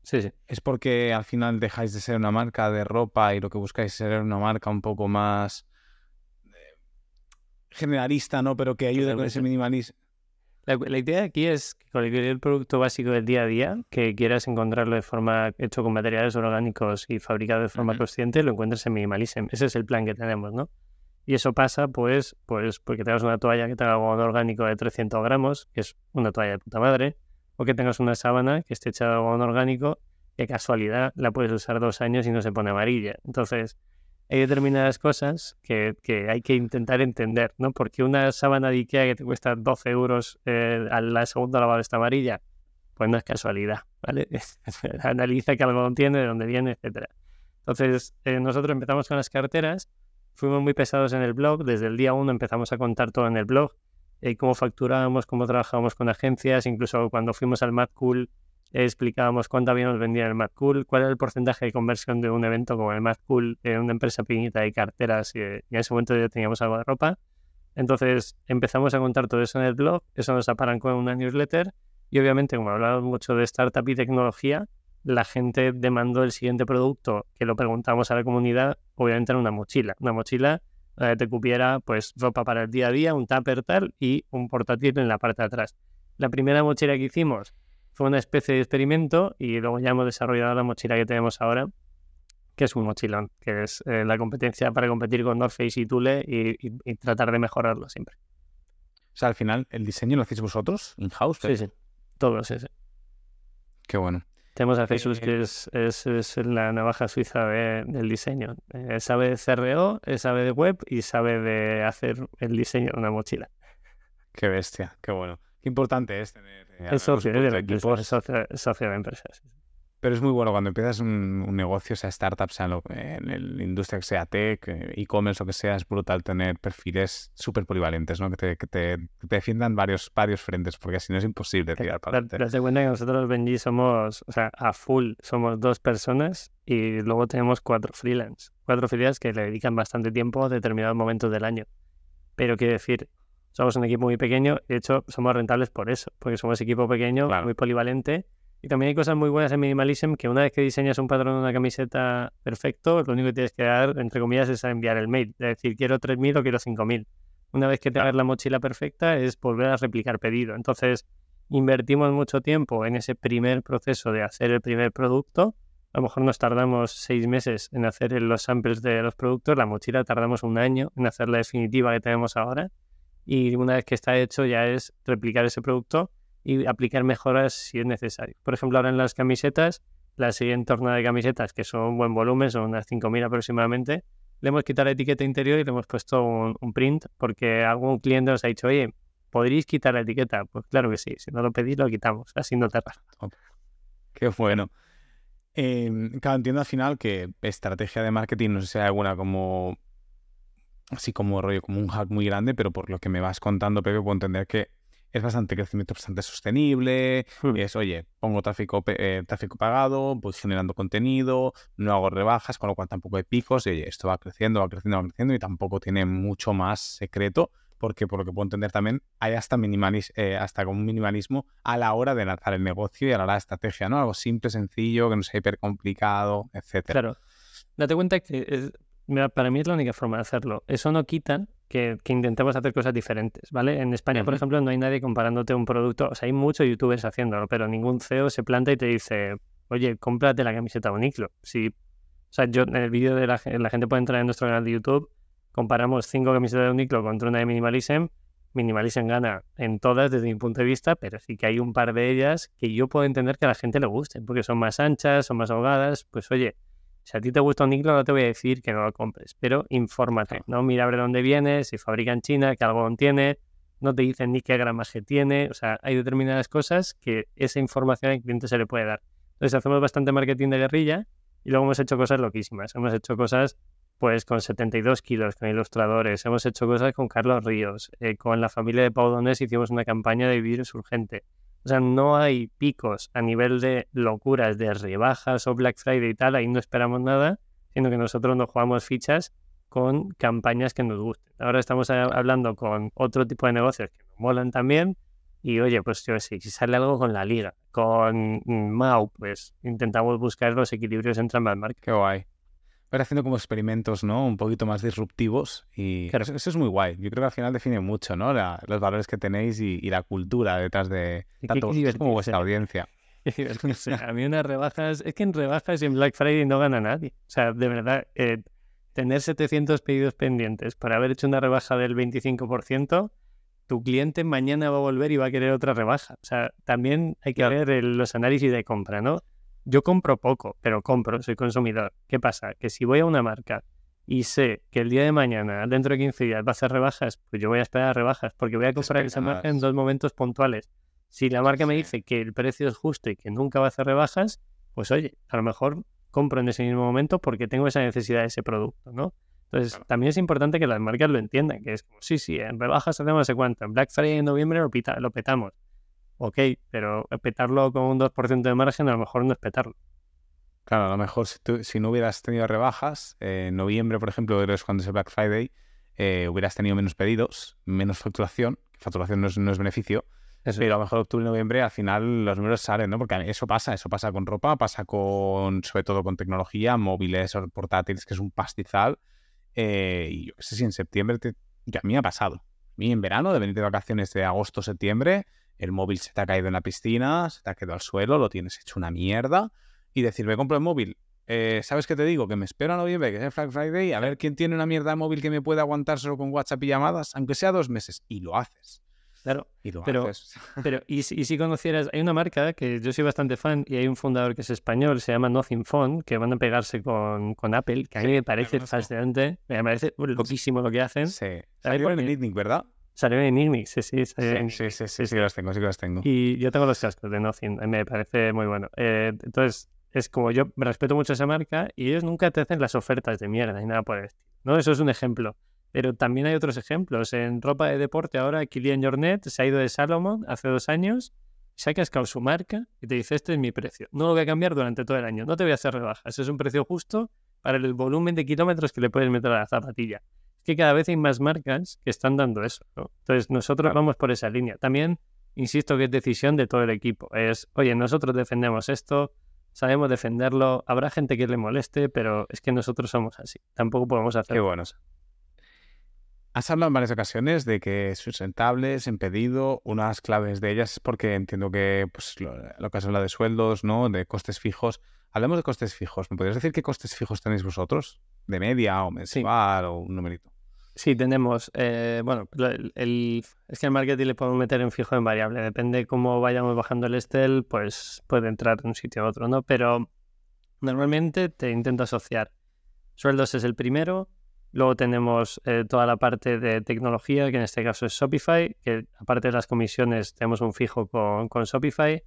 Sí, sí. ¿Es porque al final dejáis de ser una marca de ropa y lo que buscáis es ser una marca un poco más eh, generalista, ¿no? Pero que ayude con ese minimalismo. La, idea aquí es que cualquier producto básico del día a día que quieras encontrarlo de forma hecho con materiales orgánicos y fabricado de forma consciente, lo encuentres en Minimalism. Ese es el plan que tenemos, ¿no? Y eso pasa, pues, pues porque tengas una toalla que tenga algodón orgánico de 300 gramos, que es una toalla de puta madre, o que tengas una sábana que esté hecha de algodón orgánico, que casualidad la puedes usar dos años y no se pone amarilla. Entonces, hay determinadas cosas que, hay que intentar entender, ¿no? Porque una sábana de Ikea que te cuesta 12 euros eh, a la segunda lavada está amarilla, pues no es casualidad. ¿vale? Analiza qué algodón tiene, de dónde viene, etcétera. Entonces, eh, nosotros empezamos con las carteras, fuimos muy pesados en el blog, desde el día uno empezamos a contar todo en el blog, eh, cómo facturábamos, cómo trabajábamos con agencias, incluso cuando fuimos al Mad Cool explicábamos cuánto habíamos vendido en el Mad Cool, cuál era el porcentaje de conversión de un evento como el Mad Cool en una empresa pequeñita de carteras y, y en ese momento ya teníamos algo de ropa. Entonces empezamos a contar todo eso en el blog, eso nos apalancó en una newsletter y obviamente como hablamos mucho de startup y tecnología, la gente demandó el siguiente producto que lo preguntamos a la comunidad, obviamente era una mochila. Una mochila eh, te cupiera pues ropa para el día a día, un tupper tal y un portátil en la parte de atrás. La primera mochila que hicimos fue una especie de experimento y luego ya hemos desarrollado la mochila que tenemos ahora, que es un mochilón, que es eh, la competencia para competir con North Face y Tule y, tratar de mejorarlo siempre. O sea, al final, ¿el diseño lo hacéis vosotros, in-house? Sí, sí, todo, sí, sí. Qué bueno. Tenemos a Jesús, que eh, es, es, la navaja suiza del diseño. Eh, sabe de CRO, sabe de web y sabe de hacer el diseño de una mochila. Qué bestia, qué bueno. Qué importante es tener... es socio, es socio de empresas. Pero es muy bueno cuando empiezas un, negocio, sea startup, sea en la industria que sea tech, eh, e-commerce o que sea, es brutal tener perfiles súper polivalentes, ¿no? Que te, que te, defiendan varios, varios frentes, porque si no es imposible tirar para adelante. Date cuenta que nosotros Benji somos, o sea, a full, somos dos personas y luego tenemos cuatro freelance. Cuatro freelance que le dedican bastante tiempo a determinados momentos del año. Pero quiero decir, somos un equipo muy pequeño, de hecho, somos rentables por eso, porque somos equipo pequeño, muy polivalente y también hay cosas muy buenas en Minimalism que una vez que diseñas un patrón de una camiseta perfecto, lo único que tienes que dar, entre comillas, es enviar el mail. Es decir, quiero 3.000 o quiero 5.000. Una vez que te hagas la mochila perfecta es volver a replicar pedido. Entonces, invertimos mucho tiempo en ese primer proceso de hacer el primer producto. A lo mejor nos tardamos seis meses en hacer los samples de los productos. La mochila tardamos un año en hacer la definitiva que tenemos ahora. Y una vez que está hecho ya es replicar ese producto y aplicar mejoras si es necesario. Por ejemplo, ahora en las camisetas, la siguiente tornada de camisetas, que son buen volumen, son unas 5.000 aproximadamente, le hemos quitado la etiqueta interior y le hemos puesto un, print porque algún cliente nos ha dicho, oye, ¿podríais quitar la etiqueta? Pues claro que sí, si no lo pedís lo quitamos, así no te Qué bueno. Eh, claro, entiendo al final que estrategia de marketing, no sé si alguna como así como rollo, como un hack muy grande, pero por lo que me vas contando, Pepe, puedo entender que es bastante crecimiento bastante sostenible, hmm. es, oye, pongo tráfico, eh, tráfico pagado, voy generando contenido, no hago rebajas, con lo cual tampoco hay picos, y oye, esto va creciendo, va creciendo, va creciendo, y tampoco tiene mucho más secreto, porque por lo que puedo entender también, hay hasta, minimalis, eh, hasta un minimalismo a la hora de lanzar el negocio y a la hora de estrategia, ¿no? Algo simple, sencillo, que no sea hiper complicado, etcétera. Claro. Date cuenta que para mí es la única forma de hacerlo. Eso no quita que, intentemos hacer cosas diferentes, ¿vale? En España, por ejemplo, no hay nadie comparándote un producto, o sea, hay muchos youtubers haciéndolo, pero ningún CEO se planta y te dice, oye, cómprate la camiseta Uniclo. Si, o sea, yo en el vídeo de la, la gente puede entrar en nuestro canal de YouTube, comparamos cinco camisetas de Uniclo contra una de Minimalism, Minimalism gana en todas desde mi punto de vista, pero sí que hay un par de ellas que yo puedo entender que a la gente le gusten, porque son más anchas, son más ahogadas, pues oye, si a ti te gusta un Niclo, no te voy a decir que no lo compres, pero infórmate, ¿no? Mira a ver dónde viene, si fabrica en China, qué algodón tiene, no te dicen ni qué gramaje tiene, o sea, hay determinadas cosas que esa información al cliente se le puede dar. Entonces hacemos bastante marketing de guerrilla y luego hemos hecho cosas loquísimas. Hemos hecho cosas pues con 72 kilos, con ilustradores, hemos hecho cosas con Carlos Ríos, eh, con la familia de Pau Donés hicimos una campaña de virus urgente. O sea, no hay picos a nivel de locuras, de rebajas o Black Friday y tal, ahí no esperamos nada, sino que nosotros nos jugamos fichas con campañas que nos gusten. Ahora estamos hablando con otro tipo de negocios que nos molan también, y oye, pues yo sí, si sale algo con la liga, con Mau, pues intentamos buscar los equilibrios entre ambas marcas. Qué guay haciendo como experimentos, ¿no? Un poquito más disruptivos y eso, es muy guay. Yo creo que al final define mucho, ¿no? los valores que tenéis y, la cultura detrás de tanto como vuestra audiencia. a mí unas rebajas, es que en rebajas y en Black Friday no gana nadie. O sea, de verdad, eh, tener 700 pedidos pendientes para haber hecho una rebaja del 25%, tu cliente mañana va a volver y va a querer otra rebaja. O sea, también hay que ver los análisis de compra, ¿no? Yo compro poco, pero compro, soy consumidor. ¿Qué pasa? Que si voy a una marca y sé que el día de mañana, dentro de 15 días, va a hacer rebajas, pues yo voy a esperar a rebajas, porque voy a comprar esa marca en dos momentos puntuales. Si la marca me dice que el precio es justo y que nunca va a hacer rebajas, pues oye, a lo mejor compro en ese mismo momento porque tengo esa necesidad de ese producto, ¿no? Entonces, Claro. también es importante que las marcas lo entiendan, que es como, sí, sí, en rebajas hacemos no sé cuánto, en Black Friday en noviembre lo, pita- lo petamos. Ok, pero petarlo con un 2% de margen a lo mejor no es petarlo. Claro, a lo mejor si, tú- si no hubieras tenido rebajas, eh, en noviembre, por ejemplo, es cuando es el Black Friday, eh, hubieras tenido menos pedidos, menos facturación. Facturación no es, no es beneficio, Eso. pero a lo mejor octubre y noviembre al final los números salen, ¿no? Porque eso pasa, eso pasa con ropa, pasa con, sobre todo con tecnología, móviles portátiles, que es un pastizal. Eh, y yo qué sé si en septiembre, te- que a mí me ha pasado. A mí en verano, de venir de vacaciones de agosto septiembre, el móvil se te ha caído en la piscina, se te ha quedado al suelo, lo tienes hecho una mierda. Y decir, me compro el móvil. eh, ¿Sabes qué te digo? Que me espero a noviembre, que es el Black Friday, a ver quién tiene una mierda de móvil que me pueda aguantar solo con WhatsApp y llamadas, aunque sea dos meses. Y lo haces. Claro, Y lo Pero- haces. pero y si, y si conocieras, hay una marca que yo soy bastante fan y hay un fundador que es español, se llama Nothing Phone, que van a pegarse con, con Apple, que a mí me parece fascinante, me parece loquísimo lo que hacen. Sí. ¿Sabes Salió por en el ¿verdad? Salió en Ignix, sí, sí, salió en Sí, sí, sí, sí, sí, los tengo, sí que los tengo. Y yo tengo los cascos de Nothing, me parece muy bueno. Eh, entonces, es como yo respeto mucho esa marca y ellos nunca te hacen las ofertas de mierda ni nada por el estilo. ¿no? Eso es un ejemplo. Pero también hay otros ejemplos. En ropa de deporte ahora, Kilian Jornet se ha ido de Salomon hace dos años, se ha cascado su marca y te dice, este es mi precio. No lo voy a cambiar durante todo el año, no te voy a hacer rebajas. Es un precio justo para el volumen de kilómetros que le puedes meter a la zapatilla. Que cada vez hay más marcas que están dando eso. ¿no? Entonces nosotros vamos por esa línea. También insisto que es decisión de todo el equipo. Es, oye, nosotros defendemos esto, sabemos defenderlo, habrá gente que le moleste, pero es que nosotros somos así. Tampoco podemos hacer. Qué bueno. Has hablado en varias ocasiones de que sois rentables en pedido. Unas claves de ellas es porque entiendo que pues, lo, lo que has hablado de sueldos, ¿no? De costes fijos. Hablemos de costes fijos. ¿Me podrías decir qué costes fijos tenéis vosotros? ¿De media o mensual o un numerito? Sí, tenemos, eh, bueno, el, el- es que el marketing le podemos meter en fijo en variable. Depende cómo vayamos bajando el Estel, pues puede entrar de un sitio a otro, ¿no? Pero normalmente te intento asociar. Sueldos es el primero, luego tenemos eh, toda la parte de tecnología, que en este caso es Shopify, que aparte de las comisiones tenemos un fijo con, con Shopify.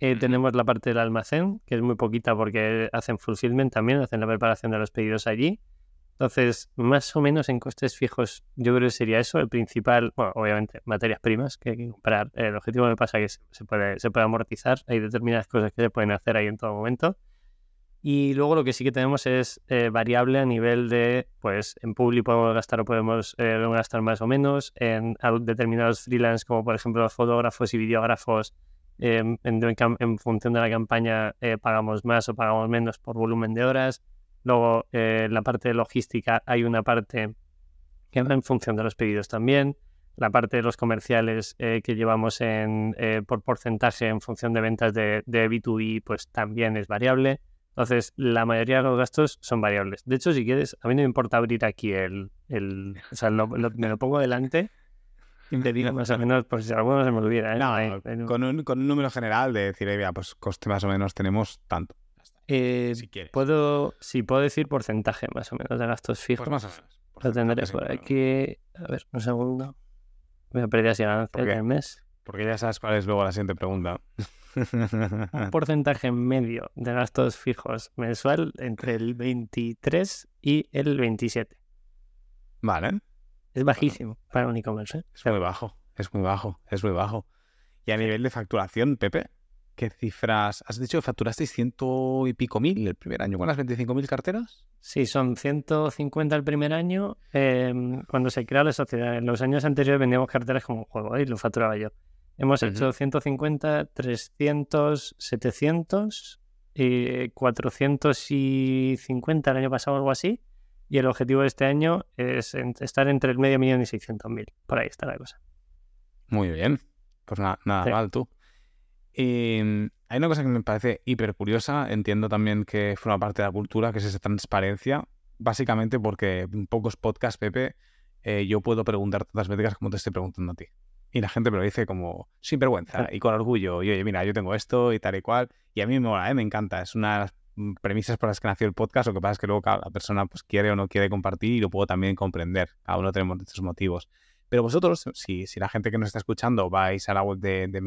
Eh, tenemos la parte del almacén, que es muy poquita porque hacen fulfillment también, hacen la preparación de los pedidos allí. Entonces, más o menos en costes fijos, yo creo que sería eso. El principal, bueno, obviamente, materias primas que hay que comprar. El objetivo me pasa que se, puede, se puede amortizar. Hay determinadas cosas que se pueden hacer ahí en todo momento. Y luego lo que sí que tenemos es eh, variable a nivel de, pues, en Publi podemos gastar o podemos eh, gastar más o menos. En determinados freelance, como por ejemplo los fotógrafos y videógrafos, eh, en, en en función de la campaña eh, pagamos más o pagamos menos por volumen de horas. Luego, eh, en la parte de logística hay una parte que va en función de los pedidos también. La parte de los comerciales eh, que llevamos en, eh, por porcentaje en función de ventas de, de B2B, pues también es variable. Entonces, la mayoría de los gastos son variables. De hecho, si quieres, a mí no me importa abrir aquí el... el o sea, lo- lo- me lo pongo delante y te digo más o menos, por si alguno se me olvida. ¿eh? No, con un, con un número general de decir, pues coste más o menos tenemos tanto. Eh, Si puedo, sí, puedo decir porcentaje más o menos de gastos fijos. Pues más o menos. Lo tendré por aquí. A ver, un segundo. Voy a perder así ganancias ¿Por qué? del mes. Porque ya sabes cuál es luego la siguiente pregunta. Un porcentaje medio de gastos fijos mensual entre el 23 y el 27. vale. Es bajísimo para un e-commerce. ¿eh? Es muy bajo, es muy bajo, es muy bajo. Y a nivel de facturación, Pepe, ¿qué cifras? Has dicho que facturasteis ciento y pico mil el primer año con las 25.000 carteras. Sí, son 150 el primer año. eh, cuando se crea la sociedad, en los años anteriores vendíamos carteras como un juego ¿eh? y lo facturaba yo. Hemos Ujú. hecho 150, 300, 700 y 450 el año pasado, algo así. Y el objetivo de este año es en- estar entre el medio millón y 600.000. Por ahí está la cosa. Muy bien. Pues na- nada Sí. mal, tú. Y mm, hay una cosa que me parece hiper curiosa. Entiendo también que forma parte de la cultura, que es esa transparencia. Básicamente porque en pocos podcasts, Pepe, eh, yo puedo preguntar tantas métricas como te estoy preguntando a ti. Y la gente me lo dice como sin vergüenza y con orgullo. Y oye, mira, yo tengo esto y tal y cual. Y a mí me mola, ¿eh? me encanta. Es una de las mm, premisas por las que nació el podcast. Lo que pasa es que luego cada persona pues, quiere o no quiere compartir y lo puedo también comprender. Cada uno tenemos nuestros motivos. Pero vosotros, si, si la gente que nos está escuchando vais a la web de, de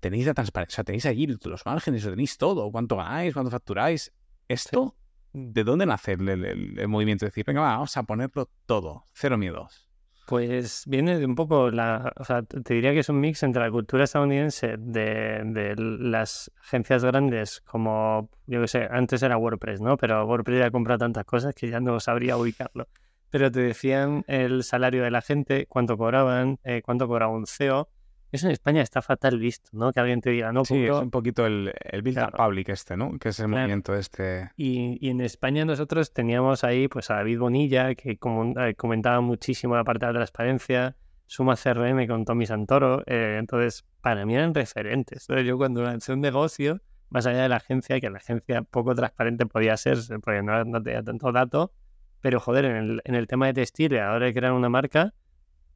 tenéis la transparencia, tenéis allí los márgenes, lo tenéis todo, cuánto ganáis, cuánto facturáis. Esto, ¿de dónde nace el, movimiento? De decir, venga, vamos a ponerlo todo, cero miedos. Pues viene de un poco la. O sea, te diría que es un mix entre la cultura estadounidense de, de las agencias grandes, como yo que sé, antes era WordPress, ¿no? Pero WordPress ya compra tantas cosas que ya no sabría ubicarlo. Pero te decían el salario de la gente, cuánto cobraban, eh, cuánto cobraba un CEO, eso en España está fatal visto, ¿no? Que alguien te diga, no, Sí, es un poquito el, el Build Public este, ¿no? Que es el movimiento este. Y, y, en España nosotros teníamos ahí pues a David Bonilla, que eh, comentaba muchísimo la parte de la transparencia, Suma CRM con Tommy Santoro, eh, entonces para mí eran referentes. Entonces yo cuando lancé un negocio, más allá de la agencia, que la agencia poco transparente podía ser, porque no, no tenía tanto dato, pero joder, en el, en el tema de textil, ahora de crear una marca,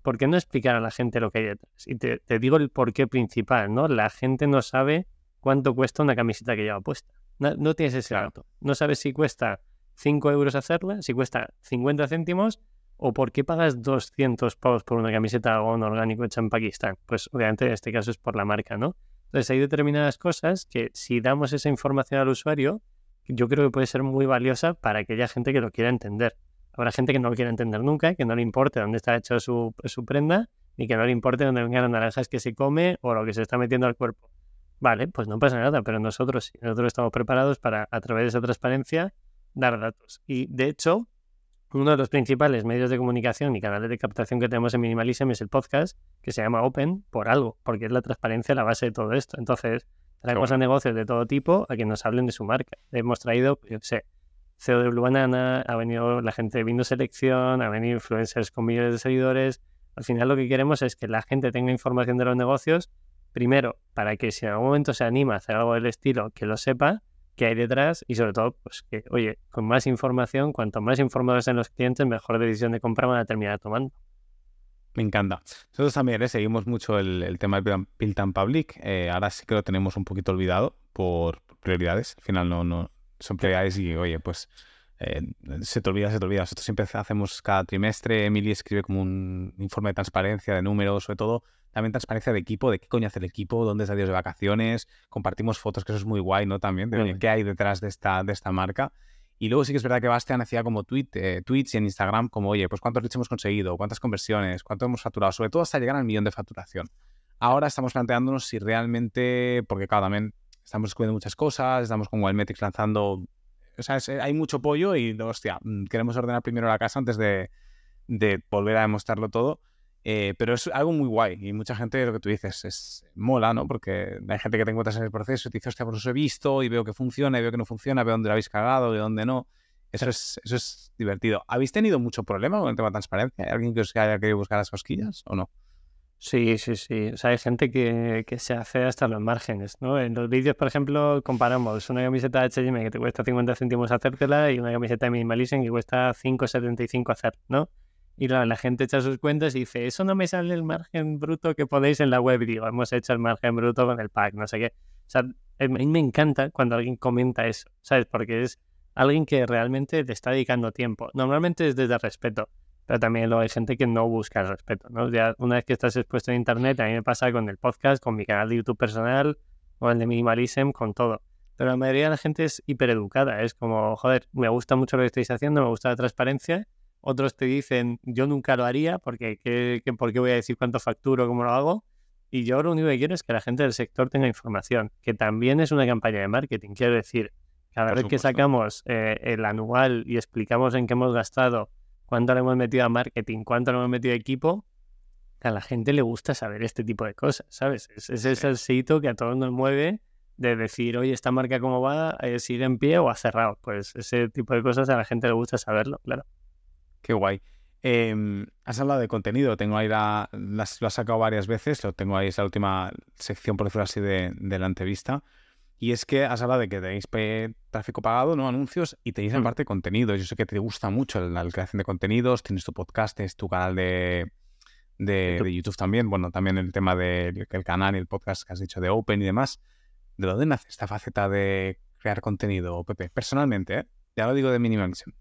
¿por qué no explicar a la gente lo que hay detrás? Y te, digo el porqué principal, ¿no? La gente no sabe cuánto cuesta una camiseta que lleva puesta. No, tienes ese dato. No sabes si cuesta 5 euros hacerla, si cuesta 50 céntimos o por qué pagas 200 pavos por una camiseta algodón orgánico hecha en Pakistán. Pues obviamente en este caso es por la marca, ¿no? Entonces hay determinadas cosas que si damos esa información al usuario, yo creo que puede ser muy valiosa para aquella gente que lo quiera entender. Habrá gente que no lo quiera entender nunca, que no le importe dónde está hecho su, su prenda, ni que no le importe dónde vengan las naranjas que se come o lo que se está metiendo al cuerpo. Vale, pues no pasa nada, pero nosotros nosotros estamos preparados para, a través de esa transparencia, dar datos. Y de hecho, uno de los principales medios de comunicación y canales de captación que tenemos en Minimalism es el podcast, que se llama Open, por algo, porque es la transparencia la base de todo esto. Entonces, traemos a negocios de todo tipo a que nos hablen de su marca. Hemos traído, yo sé, Blue Banana, ha venido la gente de Vino Selección, ha venido influencers con millones de seguidores. Al final lo que queremos es que la gente tenga información de los negocios, primero, para que si en algún momento se anima a hacer algo del estilo, que lo sepa, que hay detrás y sobre todo, pues que, oye, con más información, cuanto más informados sean los clientes, mejor decisión de compra van a terminar tomando. Me encanta. Nosotros también ¿eh? seguimos mucho el, tema del Build and Public. Eh, ahora sí que lo tenemos un poquito olvidado por prioridades. Al final no, no, son prioridades y, oye, pues eh, se te olvida, se te olvida. Nosotros siempre hacemos cada trimestre, Emily escribe como un informe de transparencia, de números, sobre todo también transparencia de equipo, de qué coño hace el equipo, dónde Dios de vacaciones, compartimos fotos, que eso es muy guay, ¿no? También, de qué hay detrás de esta, de esta marca. Y luego sí que es verdad que Bastian hacía como tweet, eh, tweets en Instagram como, oye, pues cuántos leads hemos conseguido, cuántas conversiones, cuánto hemos facturado, sobre todo hasta llegar al millón de facturación. Ahora estamos planteándonos si realmente, porque claro, también estamos descubriendo muchas cosas, estamos con Wildmetrics lanzando, o sea, hay mucho pollo y, hostia, mm, queremos ordenar primero la casa antes de, volver a demostrarlo todo. Eh, pero es algo muy guay y mucha gente, lo que tú dices, es mola, ¿no? Porque hay gente que te encuentras en el proceso y te dice, hostia, pues eso he visto y veo que funciona y veo que no funciona, veo dónde lo habéis cagado y dónde no. Eso es, eso es divertido. ¿Habéis tenido mucho problema con el tema de transparencia? ¿Hay alguien que os haya querido buscar las cosquillas o no? Sí, sí, sí. O sea, hay gente que, que se hace hasta los márgenes, ¿no? En los vídeos, por ejemplo, comparamos una camiseta H&M que te cuesta 50 céntimos hacértela y una camiseta de Minimalism que cuesta 5,75 hacer, ¿no? Y la, la, gente echa sus cuentas y dice, eso no me sale el margen bruto que podéis en la web. Y digo, hemos hecho el margen bruto con el pack, no sé qué. O sea, a mí me encanta cuando alguien comenta eso, ¿sabes? Porque es alguien que realmente te está dedicando tiempo. Normalmente es desde respeto pero también hay gente que no busca el respeto, ¿no? Ya una vez que estás expuesto en internet, a mí me pasa con el podcast, con mi canal de YouTube personal o el de Minimalism, con todo. Pero la mayoría de la gente es hipereducada, es como, joder, me gusta mucho lo que estáis haciendo, me gusta la transparencia. Otros te dicen, yo nunca lo haría, porque ¿qué, por qué voy a decir cuánto facturo, cómo lo hago? Y yo lo único que quiero es que la gente del sector tenga información, que también es una campaña de marketing. Quiero decir, cada vez que sacamos eh, el anual y explicamos en qué hemos gastado cuánto le hemos metido a marketing, cuánto le hemos metido a equipo, a la gente le gusta saber este tipo de cosas, ¿sabes? Es, es ese sitio que a todos nos mueve de decir, oye, esta marca cómo va, sigue en pie o ha cerrado. Pues ese tipo de cosas a la gente le gusta saberlo, claro. Qué guay. Em, has hablado de contenido, tengo ahí la, lo has sacado varias veces, lo tengo ahí, es la última sección, por decirlo así, de, de la entrevista. Y es que has hablado de que tenéis tráfico pagado, ¿no? Anuncios y tenéis en mm. parte contenido. Yo sé que te gusta mucho la, creación de contenidos, tienes tu podcast, tienes tu canal de, de, YouTube. también. Bueno, también el tema del canal y el podcast que has dicho de Open y demás. ¿De dónde nace esta faceta de crear contenido, Pepe? Personalmente, ¿eh? Ya lo digo de Minimalism.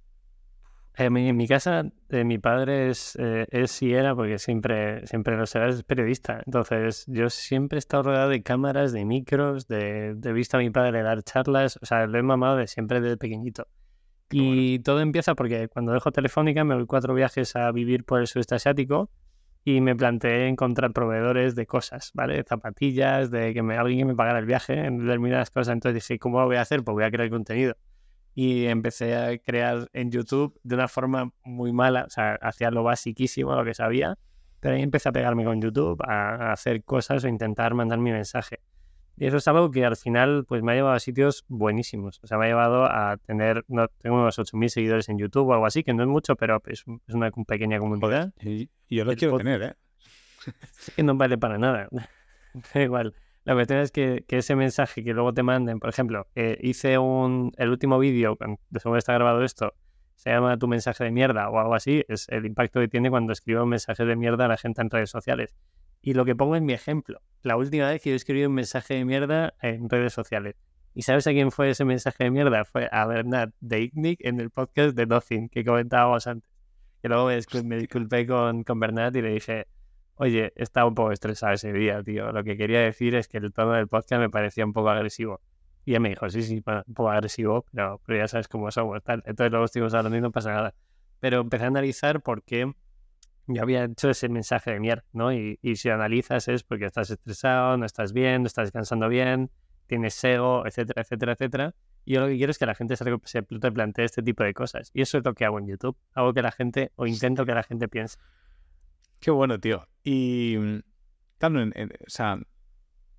En mi, en mi casa, eh, mi padre es, eh, es y era, porque siempre, siempre lo será, es periodista. Entonces, yo siempre he estado rodeado de cámaras, de micros, de, de he visto a mi padre dar charlas. O sea, lo he mamado de siempre desde pequeñito. Y todo empieza porque cuando dejo Telefónica me voy cuatro viajes a vivir por el sudeste asiático y me planteé encontrar proveedores de cosas, ¿vale? Zapatillas, de que me, alguien que me pagara el viaje en determinadas cosas. Entonces dije, ¿cómo lo voy a hacer? Pues voy a crear contenido. Y empecé a crear en YouTube de una forma muy mala, o sea, hacía lo basiquísimo, lo que sabía, pero ahí empecé a pegarme con YouTube, a, a hacer cosas o intentar mandar mi mensaje. Y eso es algo que al final pues me ha llevado a sitios buenísimos. O sea, me ha llevado a tener, no, tengo unos 8.000 seguidores en YouTube o algo así, que no es mucho, pero es, es una pequeña comunidad. Y, y yo lo El quiero tener, ¿eh? Sí que no vale para nada. Da igual. La cuestión es que, que ese mensaje que luego te manden, por ejemplo, eh, hice un, el último vídeo, según está grabado esto, se llama Tu mensaje de mierda o algo así, es el impacto que tiene cuando escribo un mensaje de mierda a la gente en redes sociales. Y lo que pongo es mi ejemplo. La última vez que yo escribí un mensaje de mierda en redes sociales. ¿Y sabes a quién fue ese mensaje de mierda? Fue a Bernat de Ignic en el podcast de Nothing que comentábamos antes. Que luego me disculpé con, con Bernat y le dije, Oye, estaba un poco estresado ese día, tío. Lo que quería decir es que el tono del podcast me parecía un poco agresivo. Y ella me dijo, sí, sí, un poco agresivo, pero, pero ya sabes cómo somos, tal. Entonces luego estuvimos hablando y no pasa nada. Pero empecé a analizar por qué yo había hecho ese mensaje de mierda, ¿no? Y, y si analizas es porque estás estresado, no estás bien, no estás descansando bien, tienes ego, etcétera, etcétera, etcétera. Y yo lo que quiero es que la gente se, se te plantee este tipo de cosas. Y eso es lo que hago en YouTube. Hago que la gente, o intento que la gente piense. Qué bueno, tío. Y, mm, claro, en- en- o sea,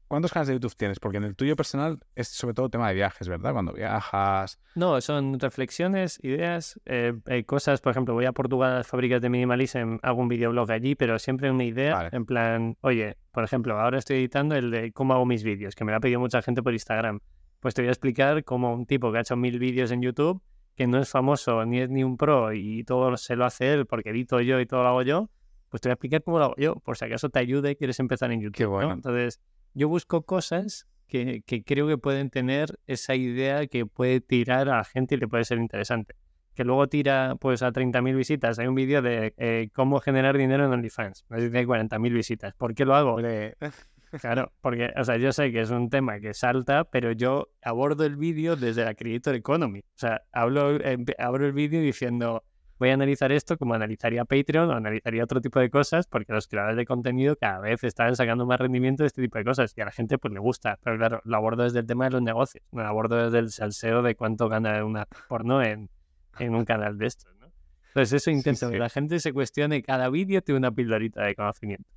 ¿cuántos canales de YouTube tienes? Porque en el tuyo personal es sobre todo tema de viajes, ¿verdad? Cuando viajas. No, son reflexiones, ideas, eh, eh, cosas. Por ejemplo, voy a Portugal a las fábricas de Minimalism, hago un videoblog allí, pero siempre una idea Vale. en plan, oye, por ejemplo, ahora estoy editando el de cómo hago mis vídeos, que me lo ha pedido mucha gente por Instagram. Pues te voy a explicar cómo un tipo que ha hecho mil vídeos en YouTube, que no es famoso ni es ni un pro y todo se lo hace él porque edito yo y todo lo hago yo, pues te voy a explicar cómo lo hago yo, por si acaso te ayude y quieres empezar en YouTube. Qué ¿no? bueno. Entonces, yo busco cosas que, que creo que pueden tener esa idea que puede tirar a la gente y le puede ser interesante. Que luego tira pues a 30.000 visitas. Hay un vídeo de eh, cómo generar dinero en OnlyFans. Me dice 40.000 visitas. ¿Por qué lo hago? Hombre, Claro, porque, o sea, yo sé que es un tema que salta, pero yo abordo el vídeo desde la Creator Economy. O sea, hablo, empe- abro el vídeo diciendo, voy a analizar esto como analizaría Patreon o analizaría otro tipo de cosas, porque los creadores de contenido cada vez están sacando más rendimiento de este tipo de cosas y a la gente pues le gusta. Pero claro, lo abordo desde el tema de los negocios, no lo abordo desde el salseo de cuánto gana una porno en, en un canal de estos, ¿no? Entonces eso intento, sí. que la gente se cuestione, cada vídeo tiene una pildorita de conocimiento.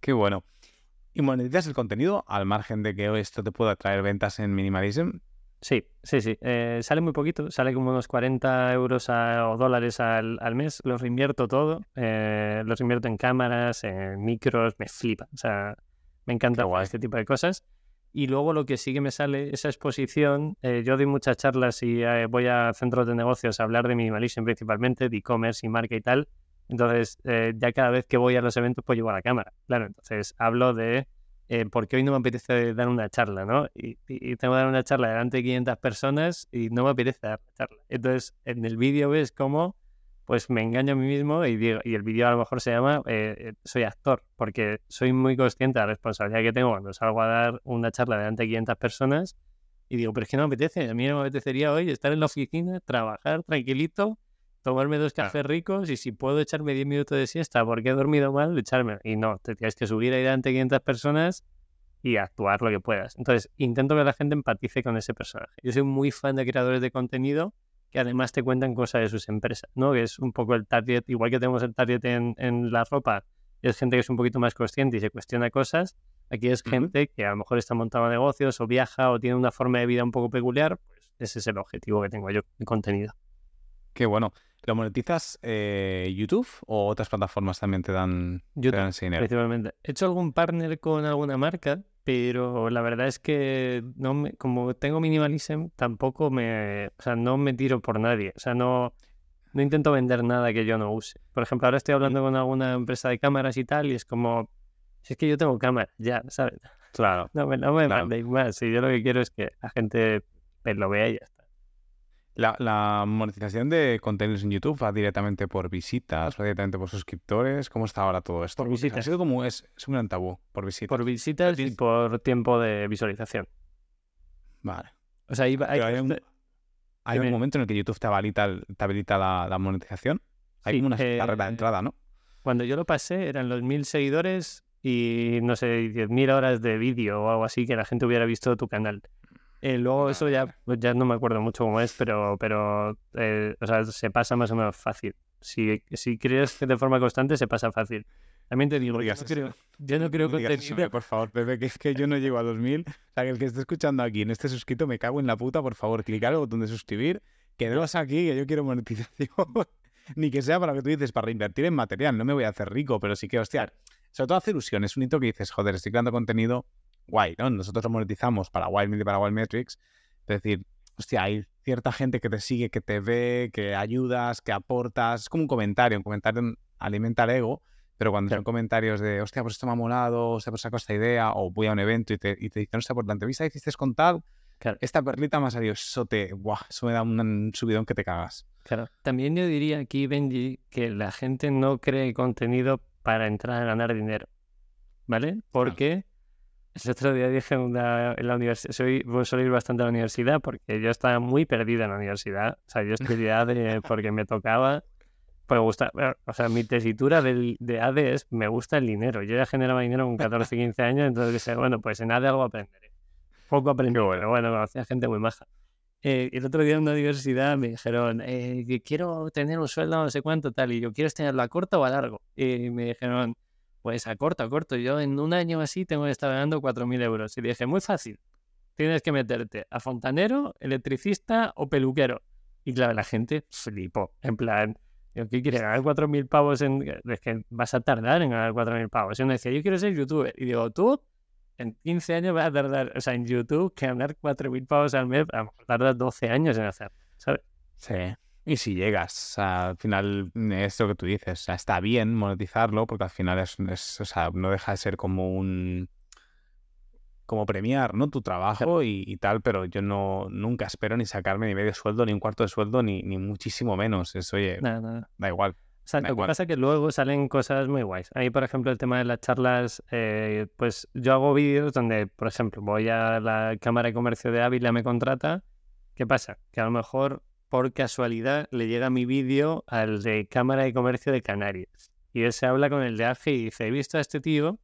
qué bueno. ¿Y monetizas el contenido al margen de que esto te pueda traer ventas en Minimalism? Sí, sí, sí. Eh, sale muy poquito, sale como unos 40 euros a- o dólares al, al mes. Los reinvierto todo. eh, los invierto en cámaras, en micros, me flipa. O sea, me encanta este tipo de cosas. Y luego lo que sí que me sale, esa exposición, eh, yo doy muchas charlas y eh, voy a centros de negocios a hablar de minimalism principalmente, de e-commerce y marca y tal. Entonces, ya cada vez que voy a los eventos, pues llevo la cámara. Claro, entonces hablo de eh, por qué hoy no me apetece dar una charla, ¿no? Y, tengo que dar una charla delante de 500 personas y no me apetece dar la charla. Entonces, en el vídeo ves cómo pues me engaño a mí mismo y digo, y el vídeo a lo mejor se llama eh, Soy actor, porque soy muy consciente de la responsabilidad que tengo cuando salgo a dar una charla delante de 500 personas y digo, pero es que no me apetece, a mí no me apetecería hoy estar en la oficina, trabajar tranquilito, tomarme dos Claro. cafés ricos y si puedo echarme 10 minutos de siesta porque he dormido mal, echarme. Y no, te tienes que subir ahí delante de 500 personas y actuar lo que puedas. Entonces, intento que la gente empatice con ese personaje. Yo soy muy fan de creadores de contenido que además te cuentan cosas de sus empresas, ¿no? Que es un poco el target, igual que tenemos el target en, en la ropa, es gente que es un poquito más consciente y se cuestiona cosas. Aquí es gente que a lo mejor está montando negocios o viaja o tiene una forma de vida un poco peculiar, pues ese es el objetivo que tengo yo de contenido. Qué bueno. ¿Lo monetizas eh, YouTube o otras plataformas también te dan, te YouTube, dan ese dinero? principalmente. He hecho algún partner con alguna marca, pero la verdad es que no me, como tengo minimalism, tampoco me, o sea, no me tiro por nadie. O sea, no, no intento vender nada que yo no use. Por ejemplo, ahora estoy hablando con alguna empresa de cámaras y tal, y es como, si es que yo tengo cámara, ya, ¿sabes? Claro. No me, no me Claro. mandéis más. Si yo lo que quiero es que la gente pues, lo vea y ya. La, la monetización de contenidos en YouTube va directamente por visitas, va directamente por suscriptores. ¿Cómo está ahora todo esto? Por visitas. Ha sido como es, es un gran tabú, por visitas. Por visitas y por tiempo de visualización. Vale. O sea, hay, hay un, hay un momento en el que YouTube te habilita, te habilita la, la monetización. Hay Sí, como una eh, carrera de entrada, ¿no? Cuando yo lo pasé eran los mil seguidores y no sé, 10.000 horas de vídeo o algo así que la gente hubiera visto tu canal. Eh, luego eso ya, ya no me acuerdo mucho cómo es, pero, pero eh, o sea, se pasa más o menos fácil. Si, si crees que de forma constante se pasa fácil. También te digo, yo no creo, yo no creo No contenido. eh, por favor, Pepe, que es que yo no llego a 2000. O sea, que el que esté escuchando aquí, no esté suscrito, me cago en la puta, por favor, clicar el botón de suscribir, quedaros aquí, que yo quiero monetización. Ni que sea para lo que tú dices, para reinvertir en material. No me voy a hacer rico, pero sí que, hostia, sobre todo hace ilusión. Es un hito que dices, joder, estoy creando contenido guay, ¿no? Nosotros lo monetizamos para Wildmedia y para Wildmetrics. Es decir, hostia, hay cierta gente que te sigue, que te ve, que ayudas, que aportas. Es como un comentario, un comentario alimenta el ego, pero cuando Claro. son comentarios de, hostia, pues esto me ha molado, hostia, pues saco esta idea, o voy a un evento y te, y te dicen, hostia, por la entrevista hiciste con tal, Claro. esta perlita me ha salido, eso te, buah, eso me da un subidón que te cagas. Claro. También yo diría aquí, Benji, que la gente no cree contenido para entrar a ganar dinero. ¿Vale? Porque el otro día dije en, una- en la universidad, soy, voy- suelo ir bastante a la universidad porque yo estaba muy perdido en la universidad. O sea, yo estudié ADE porque me tocaba, pues me gusta, bueno, o sea, mi tesitura del, de ADE es, me gusta el dinero. Yo ya generaba dinero con 14, 15 años, entonces dije, bueno, pues en ADE algo aprenderé. Poco aprendí, pero bueno, conocía gente muy maja. Eh, el otro día en una universidad me dijeron, eh, quiero tener un sueldo no sé cuánto tal, y yo, ¿quieres tenerlo a corto o a largo? Y me dijeron, pues a corto, a corto. Yo en un año así tengo que estar ganando 4.000 euros. Y dije, muy fácil, tienes que meterte a fontanero, electricista o peluquero. Y claro, la gente flipó, en plan, ¿qué quieres ganar 4.000 pavos? En... Es que vas a tardar en ganar 4.000 pavos. Y uno decía, yo quiero ser youtuber. Y digo, tú en 15 años vas a tardar, o sea, en YouTube, que ganar 4.000 pavos al mes, a lo mejor tardas 12 años en hacer, ¿sabes? Sí. Y si llegas, al final es lo que tú dices, o sea, está bien monetizarlo porque al final es, es- o sea, no deja de ser como un como premiar, ¿no? Tu trabajo y, y tal, pero yo no nunca espero ni sacarme ni medio sueldo, ni un cuarto de sueldo, ni, ni muchísimo menos. Es, oye, Nada, nada. da igual. O sea, Da lo que pasa es que luego salen cosas muy guays. Ahí, por ejemplo, el tema de las charlas, eh, pues yo hago vídeos donde, por ejemplo, voy a la Cámara de Comercio de Ávila, me contrata. ¿Qué pasa? Que a lo mejor, por casualidad, le llega mi vídeo al de Cámara de Comercio de Canarias. Y él se habla con el de AGE y dice, he visto a este tío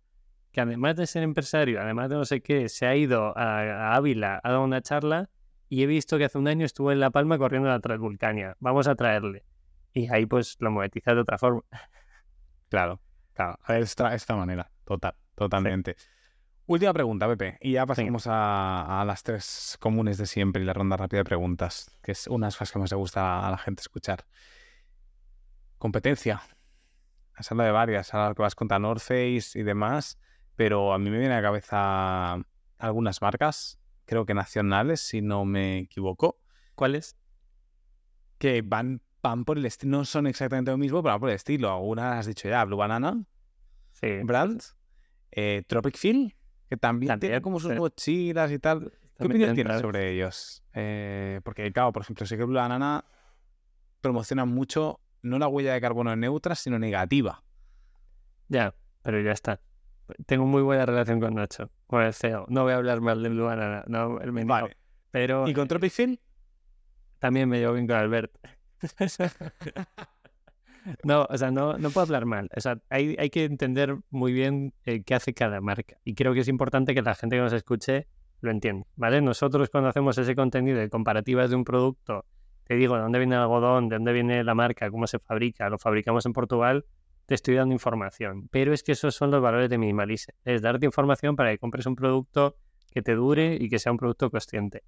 que además de ser empresario, además de no sé qué, se ha ido a, a Ávila, ha dado una charla y he visto que hace un año estuvo en La Palma corriendo la Transvulcania. Vamos a traerle. Y ahí pues lo monetiza de otra forma. Claro, claro. A ver, esta, esta manera, total, totalmente. Última pregunta, Pepe, y ya pasamos a, a las tres comunes de siempre y la ronda rápida de preguntas, que es una de las cosas que más le gusta a la gente escuchar. Competencia. Has hablado de varias, ahora que vas contra North Face y demás, pero a mí me viene a la cabeza algunas marcas, creo que nacionales, si no me equivoco, ¿Cuál es? que van, van por el estilo, no son exactamente lo mismo, pero van por el estilo. Algunas has dicho ya, Blue Banana, Sí. Brand, eh, Tropic Feel, que también, tiene También, como sus sí. mochilas y tal. ¿Qué opinión tienes sobre ellos? Eh, porque, claro, por ejemplo, sé que Blue Banana promociona mucho no la huella de carbono neutra, sino negativa. Ya, pero ya está. Tengo muy buena relación con Nacho, con el CEO. No voy a hablar mal de Blue Banana, no, él me Vale. Pero ¿Y con Tropic Feel? también me llevo bien con Albert. no, o sea, no, no puedo hablar mal. O sea, hay, hay que entender muy bien eh, qué hace cada marca. Y creo que es importante que la gente que nos escuche lo entienda, ¿vale? Nosotros cuando hacemos ese contenido de comparativas de un producto, te digo de dónde viene el algodón, de dónde viene la marca, cómo se fabrica, lo fabricamos en Portugal, te estoy dando información. Pero es que esos son los valores de Minimalice. Es darte información para que compres un producto que te dure y que sea un producto consciente.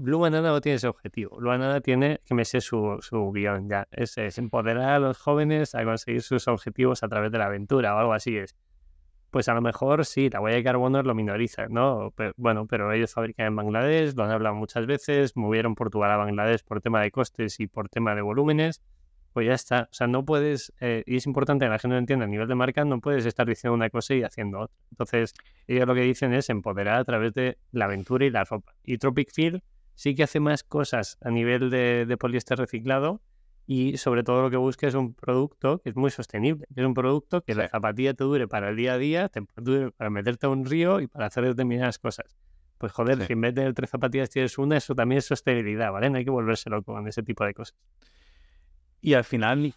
Blue Banana no tiene ese objetivo. Blue Banana tiene, que me sé su, su guion ya, es, es empoderar a los jóvenes a conseguir sus objetivos a través de la aventura o algo así es. Pues a lo mejor sí, la huella de carbono lo minoriza, ¿no? Pero, bueno, pero ellos fabrican en Bangladesh, lo han hablado muchas veces, movieron Portugal a Bangladesh por tema de costes y por tema de volúmenes, pues ya está. O sea, no puedes, eh, y es importante que la gente lo entienda a nivel de marca, no puedes estar diciendo una cosa y haciendo otra. Entonces, ellos lo que dicen es empoderar a través de la aventura y la ropa. Y Tropic Feel sí que hace más cosas a nivel de, de poliéster reciclado y sobre todo lo que busca es un producto que es muy sostenible, que es un producto que la zapatilla te dure para el día a día, te dure para meterte a un río y para hacer determinadas cosas. Pues joder, Sí. si en vez de tener tres zapatillas tienes una, eso también es sostenibilidad, ¿vale? No hay que volverse loco con ese tipo de cosas. Y al final,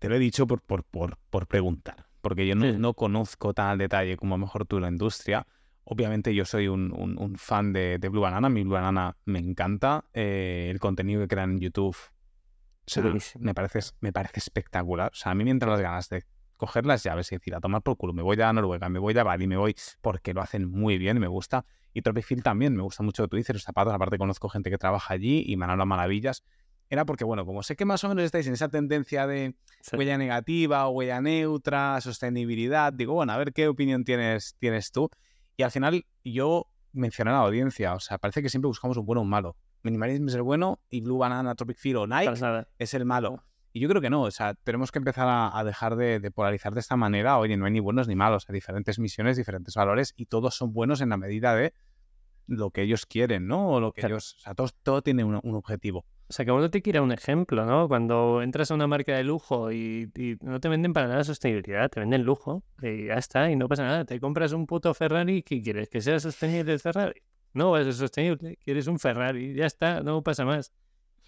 te lo he dicho por, por, por, por preguntar, porque yo no, Sí. no conozco tan al detalle como a lo mejor tú la industria. Obviamente yo soy un, un- un fan de, de Blue Banana, mi Blue Banana me encanta, eh, el contenido que crean en YouTube o sea, Buenísimo. me, parece, me parece espectacular. O sea, a mí me entran las ganas de coger las llaves y decir, a tomar por culo, me voy a Noruega, me voy a Bali, me voy, porque lo hacen muy bien y me gusta. Y Tropifield también, me gusta mucho lo que tú dices, los zapatos, aparte conozco gente que trabaja allí y me han hablado maravillas. Era porque, bueno, como sé que más o menos estáis en esa tendencia de Sí. huella negativa, huella neutra, sostenibilidad, digo, bueno, a ver qué opinión tienes, tienes tú. Y al final yo mencioné a la audiencia, o sea, parece que siempre buscamos un bueno o un malo. Minimalism es el bueno y Blue Banana, Tropic Field o Nike es el malo. Y yo creo que no, o sea, tenemos que empezar a, a dejar de, de polarizar de esta manera. Oye, no hay ni buenos ni malos, hay diferentes misiones, diferentes valores y todos son buenos en la medida de lo que ellos quieren, ¿no? O lo que Claro. ellos, o sea, todo, todo tiene un, un objetivo. O sea, que uno te quiera un ejemplo, ¿no? Cuando entras a una marca de lujo y, y no te venden para nada sostenibilidad, te venden lujo y ya está, y no pasa nada. Te compras un puto Ferrari, ¿qué quieres? ¿Que sea sostenible el Ferrari? No va a ser sostenible, quieres un Ferrari, ya está, no pasa más.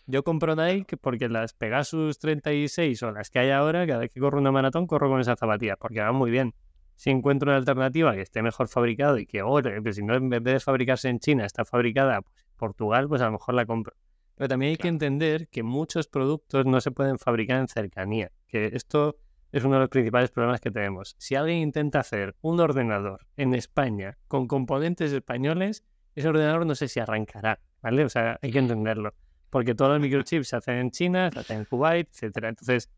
Yo compro Nike porque las Pegasus 36 o las que hay ahora, cada vez que corro una maratón, corro con esas zapatillas porque van muy bien. Si encuentro una alternativa que esté mejor fabricado y que, oh, si no, en vez de fabricarse en China, está fabricada pues, en Portugal, pues a lo mejor la compro. Pero también hay que entender que muchos productos no se pueden fabricar en cercanía, que esto es uno de los principales problemas que tenemos. Si alguien intenta hacer un ordenador en España con componentes españoles, ese ordenador no sé si arrancará, ¿vale? O sea, hay que entenderlo, porque todos los microchips se hacen en China, se hacen en Kuwait, etcétera. Entonces,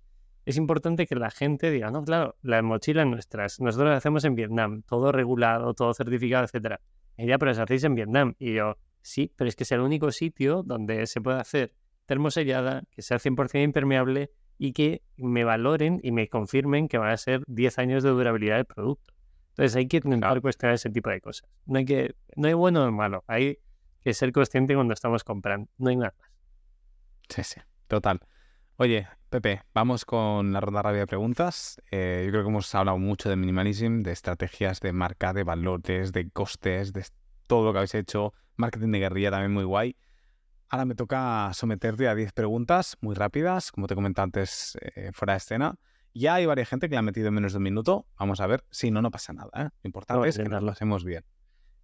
es importante que la gente diga, no, claro, las mochilas nuestras, nosotros las hacemos en Vietnam, todo regulado, todo certificado, etcétera. Y ya, pero las hacéis en Vietnam. Y yo, sí, pero es que es el único sitio donde se puede hacer termosellada, que sea 100% impermeable y que me valoren y me confirmen que van a ser 10 años de durabilidad del producto. Entonces hay que intentar Claro. cuestionar ese tipo de cosas. No hay, que, no hay bueno o malo, hay que ser consciente cuando estamos comprando, no hay nada más. Sí, sí, total. Oye, Pepe, vamos con la ronda rápida de preguntas. Eh, yo creo que hemos hablado mucho de minimalism, de estrategias de marca, de valores, de costes, de todo lo que habéis hecho. Marketing de guerrilla también muy guay. Ahora me toca someterte a 10 preguntas muy rápidas, como te comenté antes eh, fuera de escena. Ya hay varias gente que la ha metido en menos de un minuto. Vamos a ver. Si no, no pasa nada. ¿eh? Lo importante es que nos lo hacemos bien.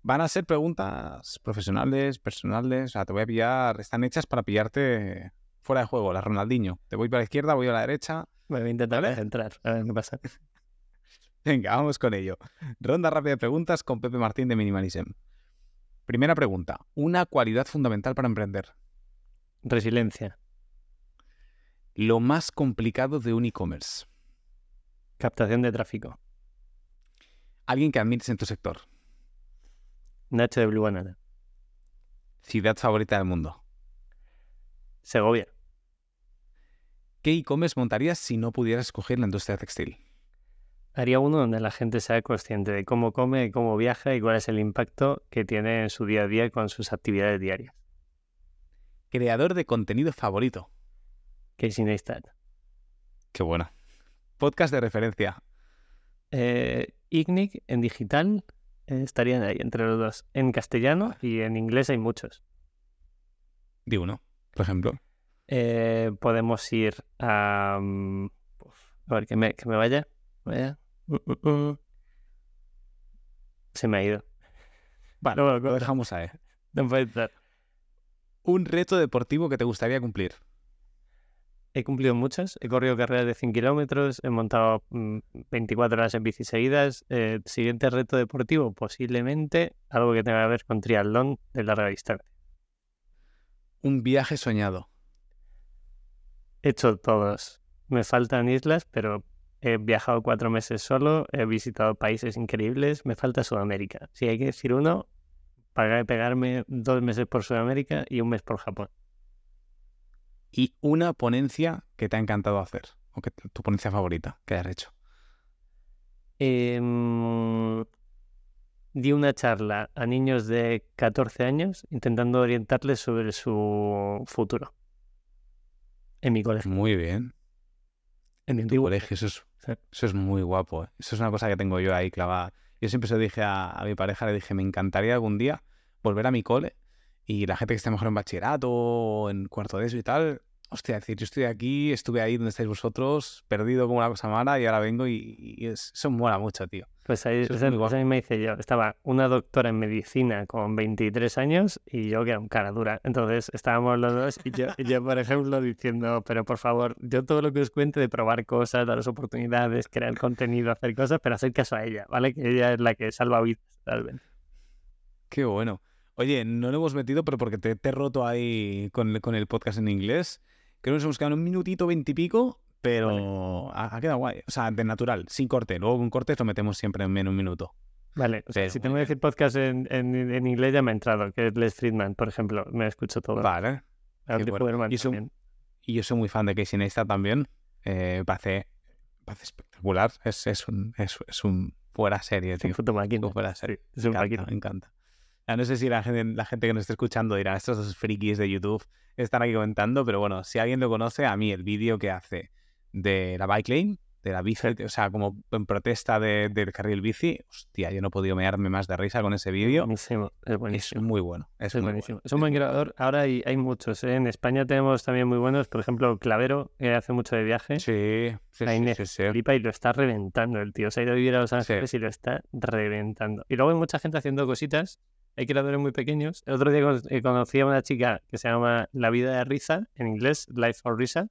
Van a ser preguntas profesionales, personales. O sea, te voy a pillar. Están hechas para pillarte fuera de juego. La Ronaldinho. Te voy para la izquierda, voy a la derecha. Me voy a intentar ¿Vale? centrar, a ver qué pasa. Venga, vamos con ello. Ronda rápida de preguntas con Pepe Martín de Minimalism. Primera pregunta. Una cualidad fundamental para emprender. Resiliencia, Lo más complicado de un e-commerce. captación de tráfico, Alguien que admires en tu sector. Nacho de Blue Banana, Ciudad favorita del mundo. Segovia, ¿Qué e-commerce montarías si no pudieras escoger la industria textil? Haría uno donde la gente sea consciente de cómo come, cómo viaja y cuál es el impacto que tiene en su día a día con sus actividades diarias. Creador de contenido favorito. Casey Neistat. Qué buena. Podcast de referencia. Eh, Ignic en digital eh, estarían ahí entre los dos. En castellano y en inglés hay muchos. Di uno, por ejemplo. Eh, podemos ir a... mm, a ver, que me, que me vaya. vaya. Mm, mm. Se me ha ido. Vale, No lo dejamos ahí. No puede estar. Un reto deportivo que te gustaría cumplir. He cumplido muchas. He corrido carreras de 100 kilómetros. He montado mm, 24 horas en bici seguidas. Eh, siguiente reto deportivo, posiblemente algo que tenga que ver con triatlón de larga distancia. Un viaje soñado. He hecho todos. Me faltan islas, pero he viajado cuatro meses solo. He visitado países increíbles. Me falta Sudamérica. Si hay que decir uno, pagar, pegarme dos meses por Sudamérica y un mes por Japón. Y una ponencia que te ha encantado hacer. O que tu ponencia favorita que hayas hecho. Em, di una charla a niños de 14 años intentando orientarles sobre su futuro. En mi colegio. Muy bien. En mi antiguo colegio, eso es, eso es muy guapo. ¿eh? Eso es una cosa que tengo yo ahí clavada. Yo siempre se lo dije a, a mi pareja, le dije, me encantaría algún día volver a mi cole y la gente que esté mejor en bachillerato o en cuarto de eso y tal, hostia, decir, yo estoy aquí, estuve ahí donde estáis vosotros, perdido como una cosa mala y ahora vengo y, y es- eso mola mucho, tío. Pues ahí, es misma hice yo. Estaba una doctora en medicina con 23 años y yo que era un cara dura. Entonces estábamos los dos y yo, y yo, por ejemplo, diciendo, pero por favor, yo todo lo que os cuente de probar cosas, daros oportunidades, crear contenido, hacer cosas, pero hacer caso a ella, ¿vale? Que ella es la que salva vidas, realmente. Qué bueno. Oye, no lo hemos metido, pero porque te, te he roto ahí con, con el podcast en inglés. Creo que nos hemos quedado en un minutito veintipico, pero ha, ha quedado guay. O sea, de natural, sin corte. Luego con cortes lo metemos siempre en menos un minuto. Vale, o sea, Pero si tengo que decir podcast en, en, en inglés ya me ha entrado, que es Les Friedman, por ejemplo, me escucho todo. Vale. Bueno. Y también. Y yo soy muy fan de Casey Neistat también. Eh, me parece, me parece espectacular. Es, es, un, es, es un fuera serie, tío. Un fuera serie. Es un Me encanta, me encanta. Ya no sé si la gente, la gente que nos está escuchando dirá, estos dos frikis de YouTube están aquí comentando, pero bueno, si alguien lo conoce, a mí el vídeo que hace de la bike lane, de la bici, o sea, como en protesta de- del carril bici, hostia, yo no he podido mearme más de risa con ese vídeo. Buenísimo, es Es buenísimo. muy bueno, es, Es muy buenísimo. bueno. Es un buen creador. Ahora hay, hay muchos. ¿eh? En España tenemos también muy buenos. Por ejemplo, Clavero, que hace mucho de viaje. Sí, sí, La sí, Inés sí, sí. flipa y lo está reventando el tío. Se ha ido a vivir a Los Ángeles y lo está reventando. Y luego hay mucha gente haciendo cositas. Hay creadores muy pequeños. El otro día eh, conocí a una chica que se llama La Vida de Risa, en inglés, Life for Risa,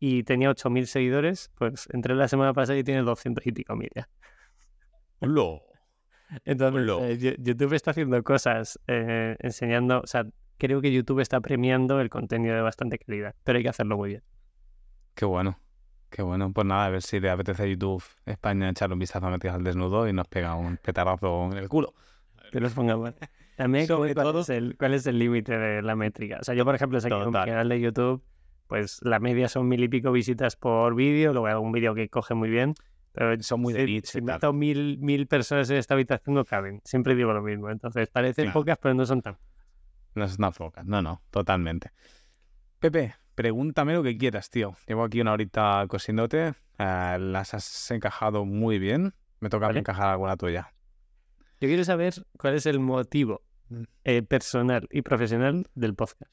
y tenía 8.000 seguidores. Pues entré la semana pasada y tiene 200 y pico mil ya. Lo. Entonces, eh, Yo- YouTube está haciendo cosas, eh, enseñando, o sea, creo que YouTube está premiando el contenido de bastante calidad, pero hay que hacerlo muy bien. Qué bueno, qué bueno. Pues nada, a ver si le apetece a YouTube España echarle un vistazo a Metidas al Desnudo y nos pega un petardazo en el culo. Que los pongamos. También, ¿cuál, todo- es el, cuál es el límite de la métrica? O sea, yo, por ejemplo, sé que un canal de YouTube, pues la media son mil y pico visitas por vídeo, luego hay algún vídeo que coge muy bien, pero Son muy de si, si meto mil, mil personas en esta habitación no caben. Siempre digo lo mismo. Entonces, parecen Claro. pocas, pero no son tan. No es una foca. No, no, totalmente. Pepe, pregúntame lo que quieras, tío. Llevo aquí una horita cosiéndote. eh, las has encajado muy bien. Me toca Vale. encajar alguna tuya. Yo quiero saber cuál es el motivo Mm. eh, personal y profesional del podcast.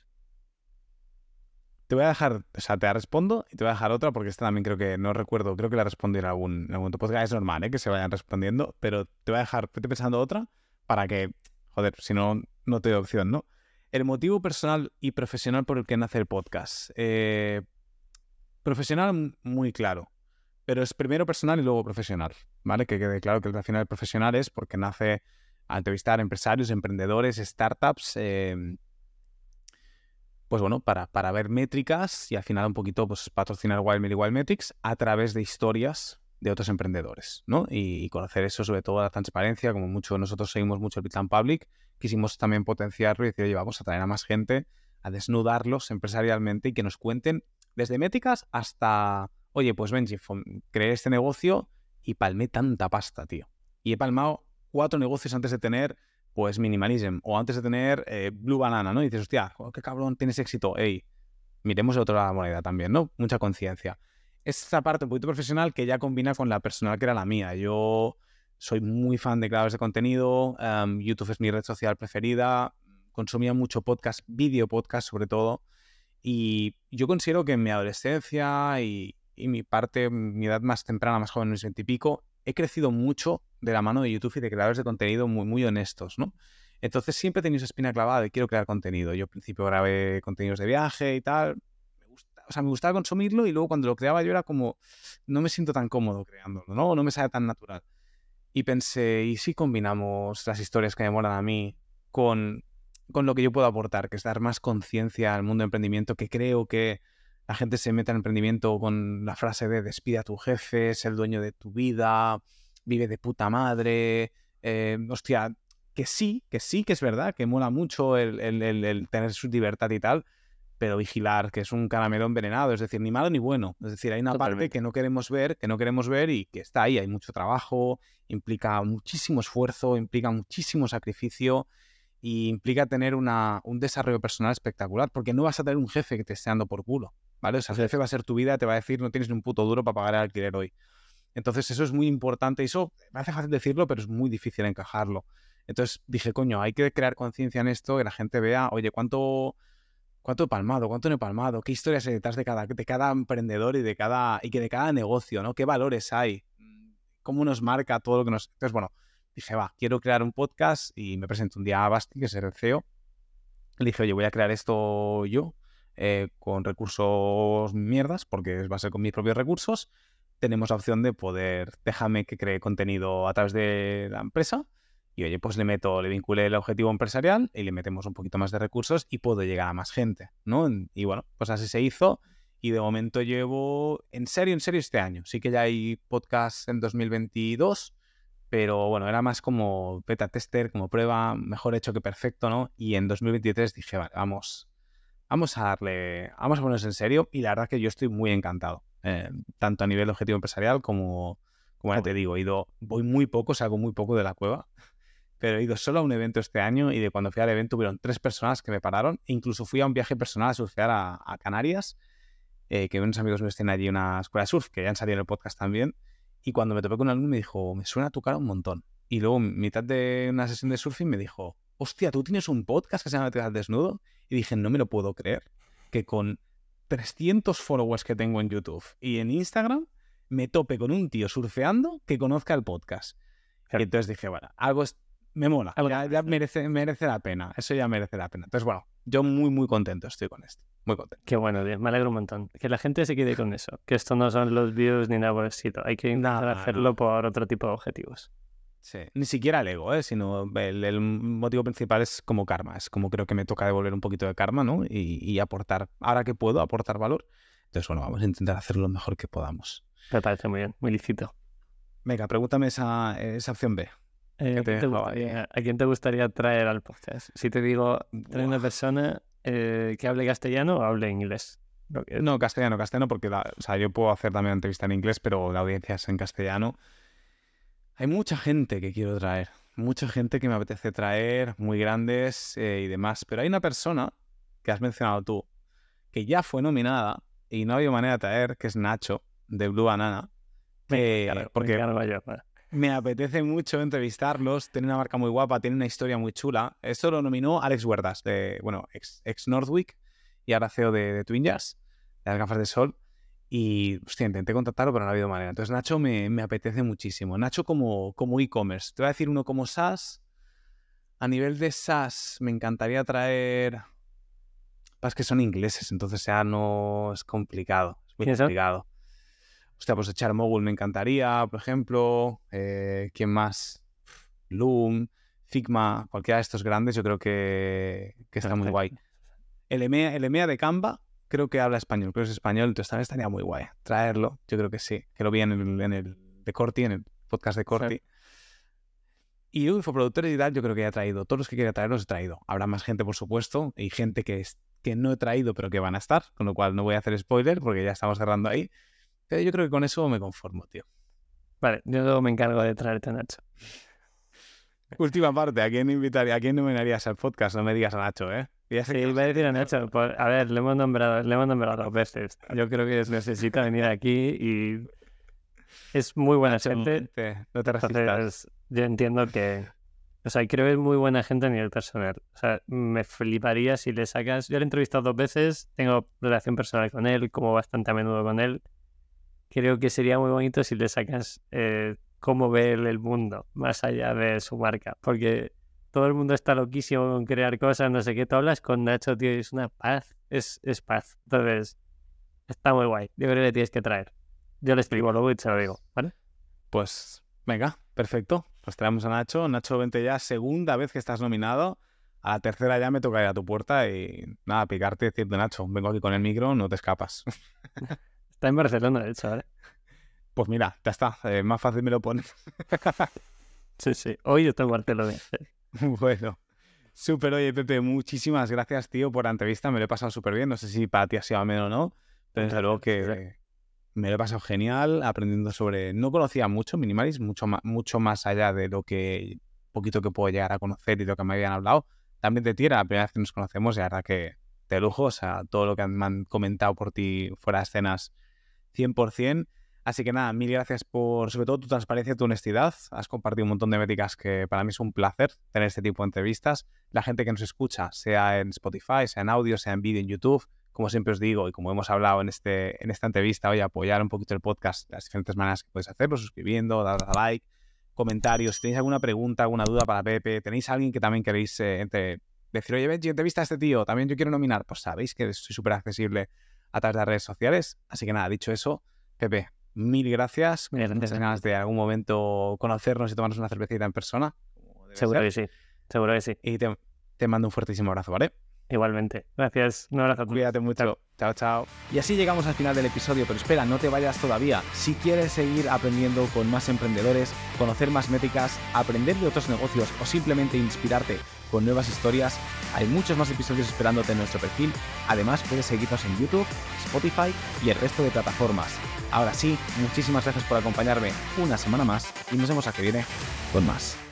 Te voy a dejar, o sea, te la respondo y te voy a dejar otra porque esta también creo que no recuerdo, creo que la respondí en algún, en algún podcast. Es normal, ¿eh? Que se vayan respondiendo, pero te voy a dejar, estoy pensando otra para que, joder, si no, no te doy opción, ¿no? El motivo personal y profesional por el que nace el podcast. Eh, profesional, muy claro. Pero es primero personal y luego profesional, ¿vale? Que quede claro que al final el profesional es porque nace a entrevistar empresarios, emprendedores, startups, eh, pues bueno, para, para ver métricas y al final un poquito pues, patrocinar Wildmail y Wildmetrics a través de historias de otros emprendedores, ¿no? Y, y conocer eso, sobre todo la transparencia, como mucho nosotros seguimos mucho el Plan Public, quisimos también potenciarlo y decir, oye, vamos a traer a más gente, a desnudarlos empresarialmente y que nos cuenten desde métricas hasta, oye, pues Benji, creé este negocio y palmé tanta pasta, tío. Y he palmado cuatro negocios antes de tener pues Minimalism, o antes de tener eh, Blue Banana, ¿no? Y dices, hostia, qué cabrón, tienes éxito, ey, miremos la moneda también, ¿no? Mucha conciencia. Esta parte un poquito profesional que ya combina con la personal que era la mía. Yo soy muy fan de creadores de contenido, em, YouTube es mi red social preferida, consumía mucho podcast, video podcast sobre todo, y yo considero que en mi adolescencia y, y mi parte, mi edad más temprana, más joven, mis veintipico, he crecido mucho de la mano de YouTube y de creadores de contenido muy, muy honestos, ¿no? Entonces siempre he esa espina clavada de quiero crear contenido. Yo al principio grabé contenidos de viaje y tal. Me gusta, o sea, me gustaba consumirlo y luego cuando lo creaba yo era como, no me siento tan cómodo creándolo, ¿no? No me sale tan natural. Y pensé, ¿y si combinamos las historias que me molan a mí con, con lo que yo puedo aportar, que es dar más conciencia al mundo de emprendimiento, que creo que la gente se mete en emprendimiento con la frase de despide a tu jefe, es el dueño de tu vida, vive de puta madre, eh, hostia, que sí, que sí que es verdad, que mola mucho el, el- el- el tener su libertad y tal, pero vigilar, que es un caramelo envenenado, es decir, ni malo ni bueno. Es decir, hay una parte que no queremos ver, que no queremos ver y que está ahí. Hay mucho trabajo, implica muchísimo esfuerzo, implica muchísimo sacrificio y implica tener una, un desarrollo personal espectacular, porque no vas a tener un jefe que te esté dando por culo, ¿vale? O sea, el jefe va a ser tu vida, te va a decir, no tienes ni un puto duro para pagar el alquiler hoy. Entonces, eso es muy importante y eso me hace fácil decirlo, pero es muy difícil encajarlo. Entonces dije, coño, hay que crear conciencia en esto, que la gente vea, oye, cuánto, cuánto he palmado, cuánto no he palmado, qué historias hay detrás de cada, de cada emprendedor y de cada, y que de cada negocio, ¿no? ¿Qué valores hay? ¿Cómo nos marca todo lo que nos. Entonces, bueno, dije, va, quiero crear un podcast y me presento un día a Basti, que es el CEO. Le dije, oye, voy a crear esto yo, eh, con recursos mierdas, porque va a ser con mis propios recursos. Tenemos la opción de poder, déjame que cree contenido a través de la empresa y oye, pues le meto, le vinculé el objetivo empresarial y le metemos un poquito más de recursos y puedo llegar a más gente, ¿no? Y bueno, pues así se hizo y de momento llevo, en serio, en serio este año. Sí que ya hay podcast en 2022, pero bueno, era más como beta tester, como prueba, mejor hecho que perfecto, ¿no? Y en 2023 dije, vale, vamos, vamos a darle, vamos a ponernos en serio y la verdad que yo estoy muy encantado, eh, tanto a nivel objetivo empresarial como, como ya te digo, he ido, voy muy poco, salgo muy poco de la cueva, pero he ido solo a un evento este año y de cuando fui al evento hubieron tres personas que me pararon, e incluso fui a un viaje personal a surfear a, a Canarias, eh, que unos amigos míos tienen allí una escuela de surf, que ya han salido en el podcast también, y cuando me topé con un alumno me dijo, me suena tu cara un montón. Y luego, mitad de una sesión de surfing, me dijo, hostia, ¿tú tienes un podcast que se llama al Desnudo? Y dije, no me lo puedo creer, que con 300 followers que tengo en YouTube y en Instagram, me tope con un tío surfeando que conozca el podcast. Claro. Y entonces dije, bueno, algo es, me mola, Algo ya, ya merece, merece la pena, eso ya merece la pena. Entonces, bueno, yo muy, muy contento estoy con esto, muy contento. Qué bueno, tío, me alegro un montón. Que la gente se quede con eso. Que esto no son los views ni nada por el estilo. Hay que intentar No, hacerlo no. por otro tipo de objetivos. Sí. Ni siquiera el ego, ¿eh? sino el, el motivo principal es como karma. Es como creo que me toca devolver un poquito de karma, ¿no? Y, y aportar, ahora que puedo, aportar valor. Entonces, bueno, vamos a intentar hacerlo lo mejor que podamos. Me parece muy bien, muy lícito. Venga, pregúntame esa, esa opción B. Eh, ¿Qué ¿a, te quién te gustaría, a quién te gustaría traer al podcast? Si te digo, trae una persona eh, que hable castellano o hable inglés. Que- No, castellano, castellano, porque la- o sea, yo puedo hacer también entrevista en inglés, pero la audiencia es en castellano. Hay mucha gente que quiero traer, mucha gente que me apetece traer, muy grandes eh, y demás, pero hay una persona que has mencionado tú, que ya fue nominada y no había manera de traer, que es Nacho, de Blue Banana, Me encargo, me porque yo, va. me apetece mucho entrevistarlos, tiene una marca muy guapa, tiene una historia muy chula. Esto lo nominó Alex Huertas, de, bueno, ex, ex Nordwick y ahora CEO de, de Twin Jars, de las gafas de sol. Y, hostia, intenté contactarlo, pero no ha habido manera. Entonces, Nacho me, me apetece muchísimo. Nacho como, como e-commerce. Te voy a decir uno como SaaS. A nivel de SaaS, me encantaría traer... Es que son ingleses, entonces ya no es complicado. Es muy complicado. Hostia, pues echar Mogul me encantaría, por ejemplo. Eh, ¿Quién más? Loom, Figma, cualquiera de estos grandes, yo creo que, que está muy guay. El EMEA, el EMEA de Canva, creo que habla español, creo que es español, entonces también estaría muy guay. Traerlo, yo creo que sí. Que lo vi en el, en el de Corti, en el podcast de Corti. Y yo, infoproductor y tal, yo creo que ya he traído. Todos los que quería traer los he traído. Habrá más gente, por supuesto, y gente que, es- que no he traído, pero que van a estar, con lo cual no voy a hacer spoiler porque ya estamos cerrando ahí. Pero yo creo que con eso me conformo, tío. Vale, yo me encargo de traerte a Nacho. Última parte, ¿a quién invitaría, a quién nominarías al podcast? No me digas a Nacho, ¿eh? Ya sé Sí, que- iba a decir a Nacho. pues, a ver, le hemos nombrado, le hemos nombrado dos veces. Yo creo que necesita venir aquí y es muy buena Nacho, gente. te- no te resistas. Entonces, yo entiendo que. O sea, creo que es muy buena gente a nivel personal. O sea, me fliparía si le sacas. Yo le he entrevistado dos veces, tengo relación personal con él, como bastante a menudo con él. Creo que sería muy bonito si le sacas eh, cómo ve él el mundo, más allá de su marca. Porque todo el mundo está loquísimo con crear cosas, no sé qué. Tú hablas con Nacho, tío, y es una paz. Es, es paz. Entonces, está muy guay. Yo creo que le tienes que traer. Yo le escribo luego y te lo digo, ¿vale? Pues venga, perfecto. Pues traemos a Nacho. Nacho, vente ya, segunda vez que estás nominado. A la tercera ya me toca ir a tu puerta y nada, picarte y decirte, Nacho, vengo aquí con el micro, no te escapas. Está en Barcelona, de hecho, ¿vale? Pues mira, ya está, eh, más fácil me lo pones. Sí, sí. Hoy está en Barcelona. bueno, Súper, oye, Pepe, muchísimas gracias, tío, por la entrevista. Me lo he pasado súper bien. No sé si para ti ha sido ameno o no, pero desde luego que me lo he pasado genial aprendiendo sobre... No conocía mucho Minimalis, mucho más, mucho más allá de lo que poquito que puedo llegar a conocer y lo que me habían hablado. También de ti era la primera vez que nos conocemos y la verdad que de lujo, o sea, todo lo que me han comentado por ti fuera de escenas 100%. Así que nada, mil gracias por sobre todo tu transparencia y tu honestidad. Has compartido un montón de métricas que para mí es un placer tener este tipo de entrevistas. La gente que nos escucha, sea en Spotify, sea en audio, sea en vídeo en YouTube, como siempre os digo y como hemos hablado en, este, en esta entrevista, hoy apoyar un poquito el podcast, las diferentes maneras que podéis hacerlo, suscribiendo, dar a like, comentarios. Si tenéis alguna pregunta, alguna duda para Pepe, tenéis alguien que también queréis eh, decir, oye, Benji, entrevista a este tío, también yo quiero nominar, pues sabéis que soy súper accesible a través de las redes sociales. Así que nada, dicho eso, Pepe, mil gracias. Muchas ganas de algún momento conocernos y tomarnos una cervecita en persona. Seguro que sí. Seguro que sí. Y te, te mando un fuertísimo abrazo, ¿vale? Igualmente. Gracias. Un abrazo. Cuídate mucho. Chao, chao. Y así llegamos al final del episodio, pero espera, no te vayas todavía. Si quieres seguir aprendiendo con más emprendedores, conocer más métricas, aprender de otros negocios o simplemente inspirarte con nuevas historias, hay muchos más episodios esperándote en nuestro perfil. Además, puedes seguirnos en YouTube, Spotify y el resto de plataformas. Ahora sí, muchísimas gracias por acompañarme una semana más y nos vemos a que viene con más.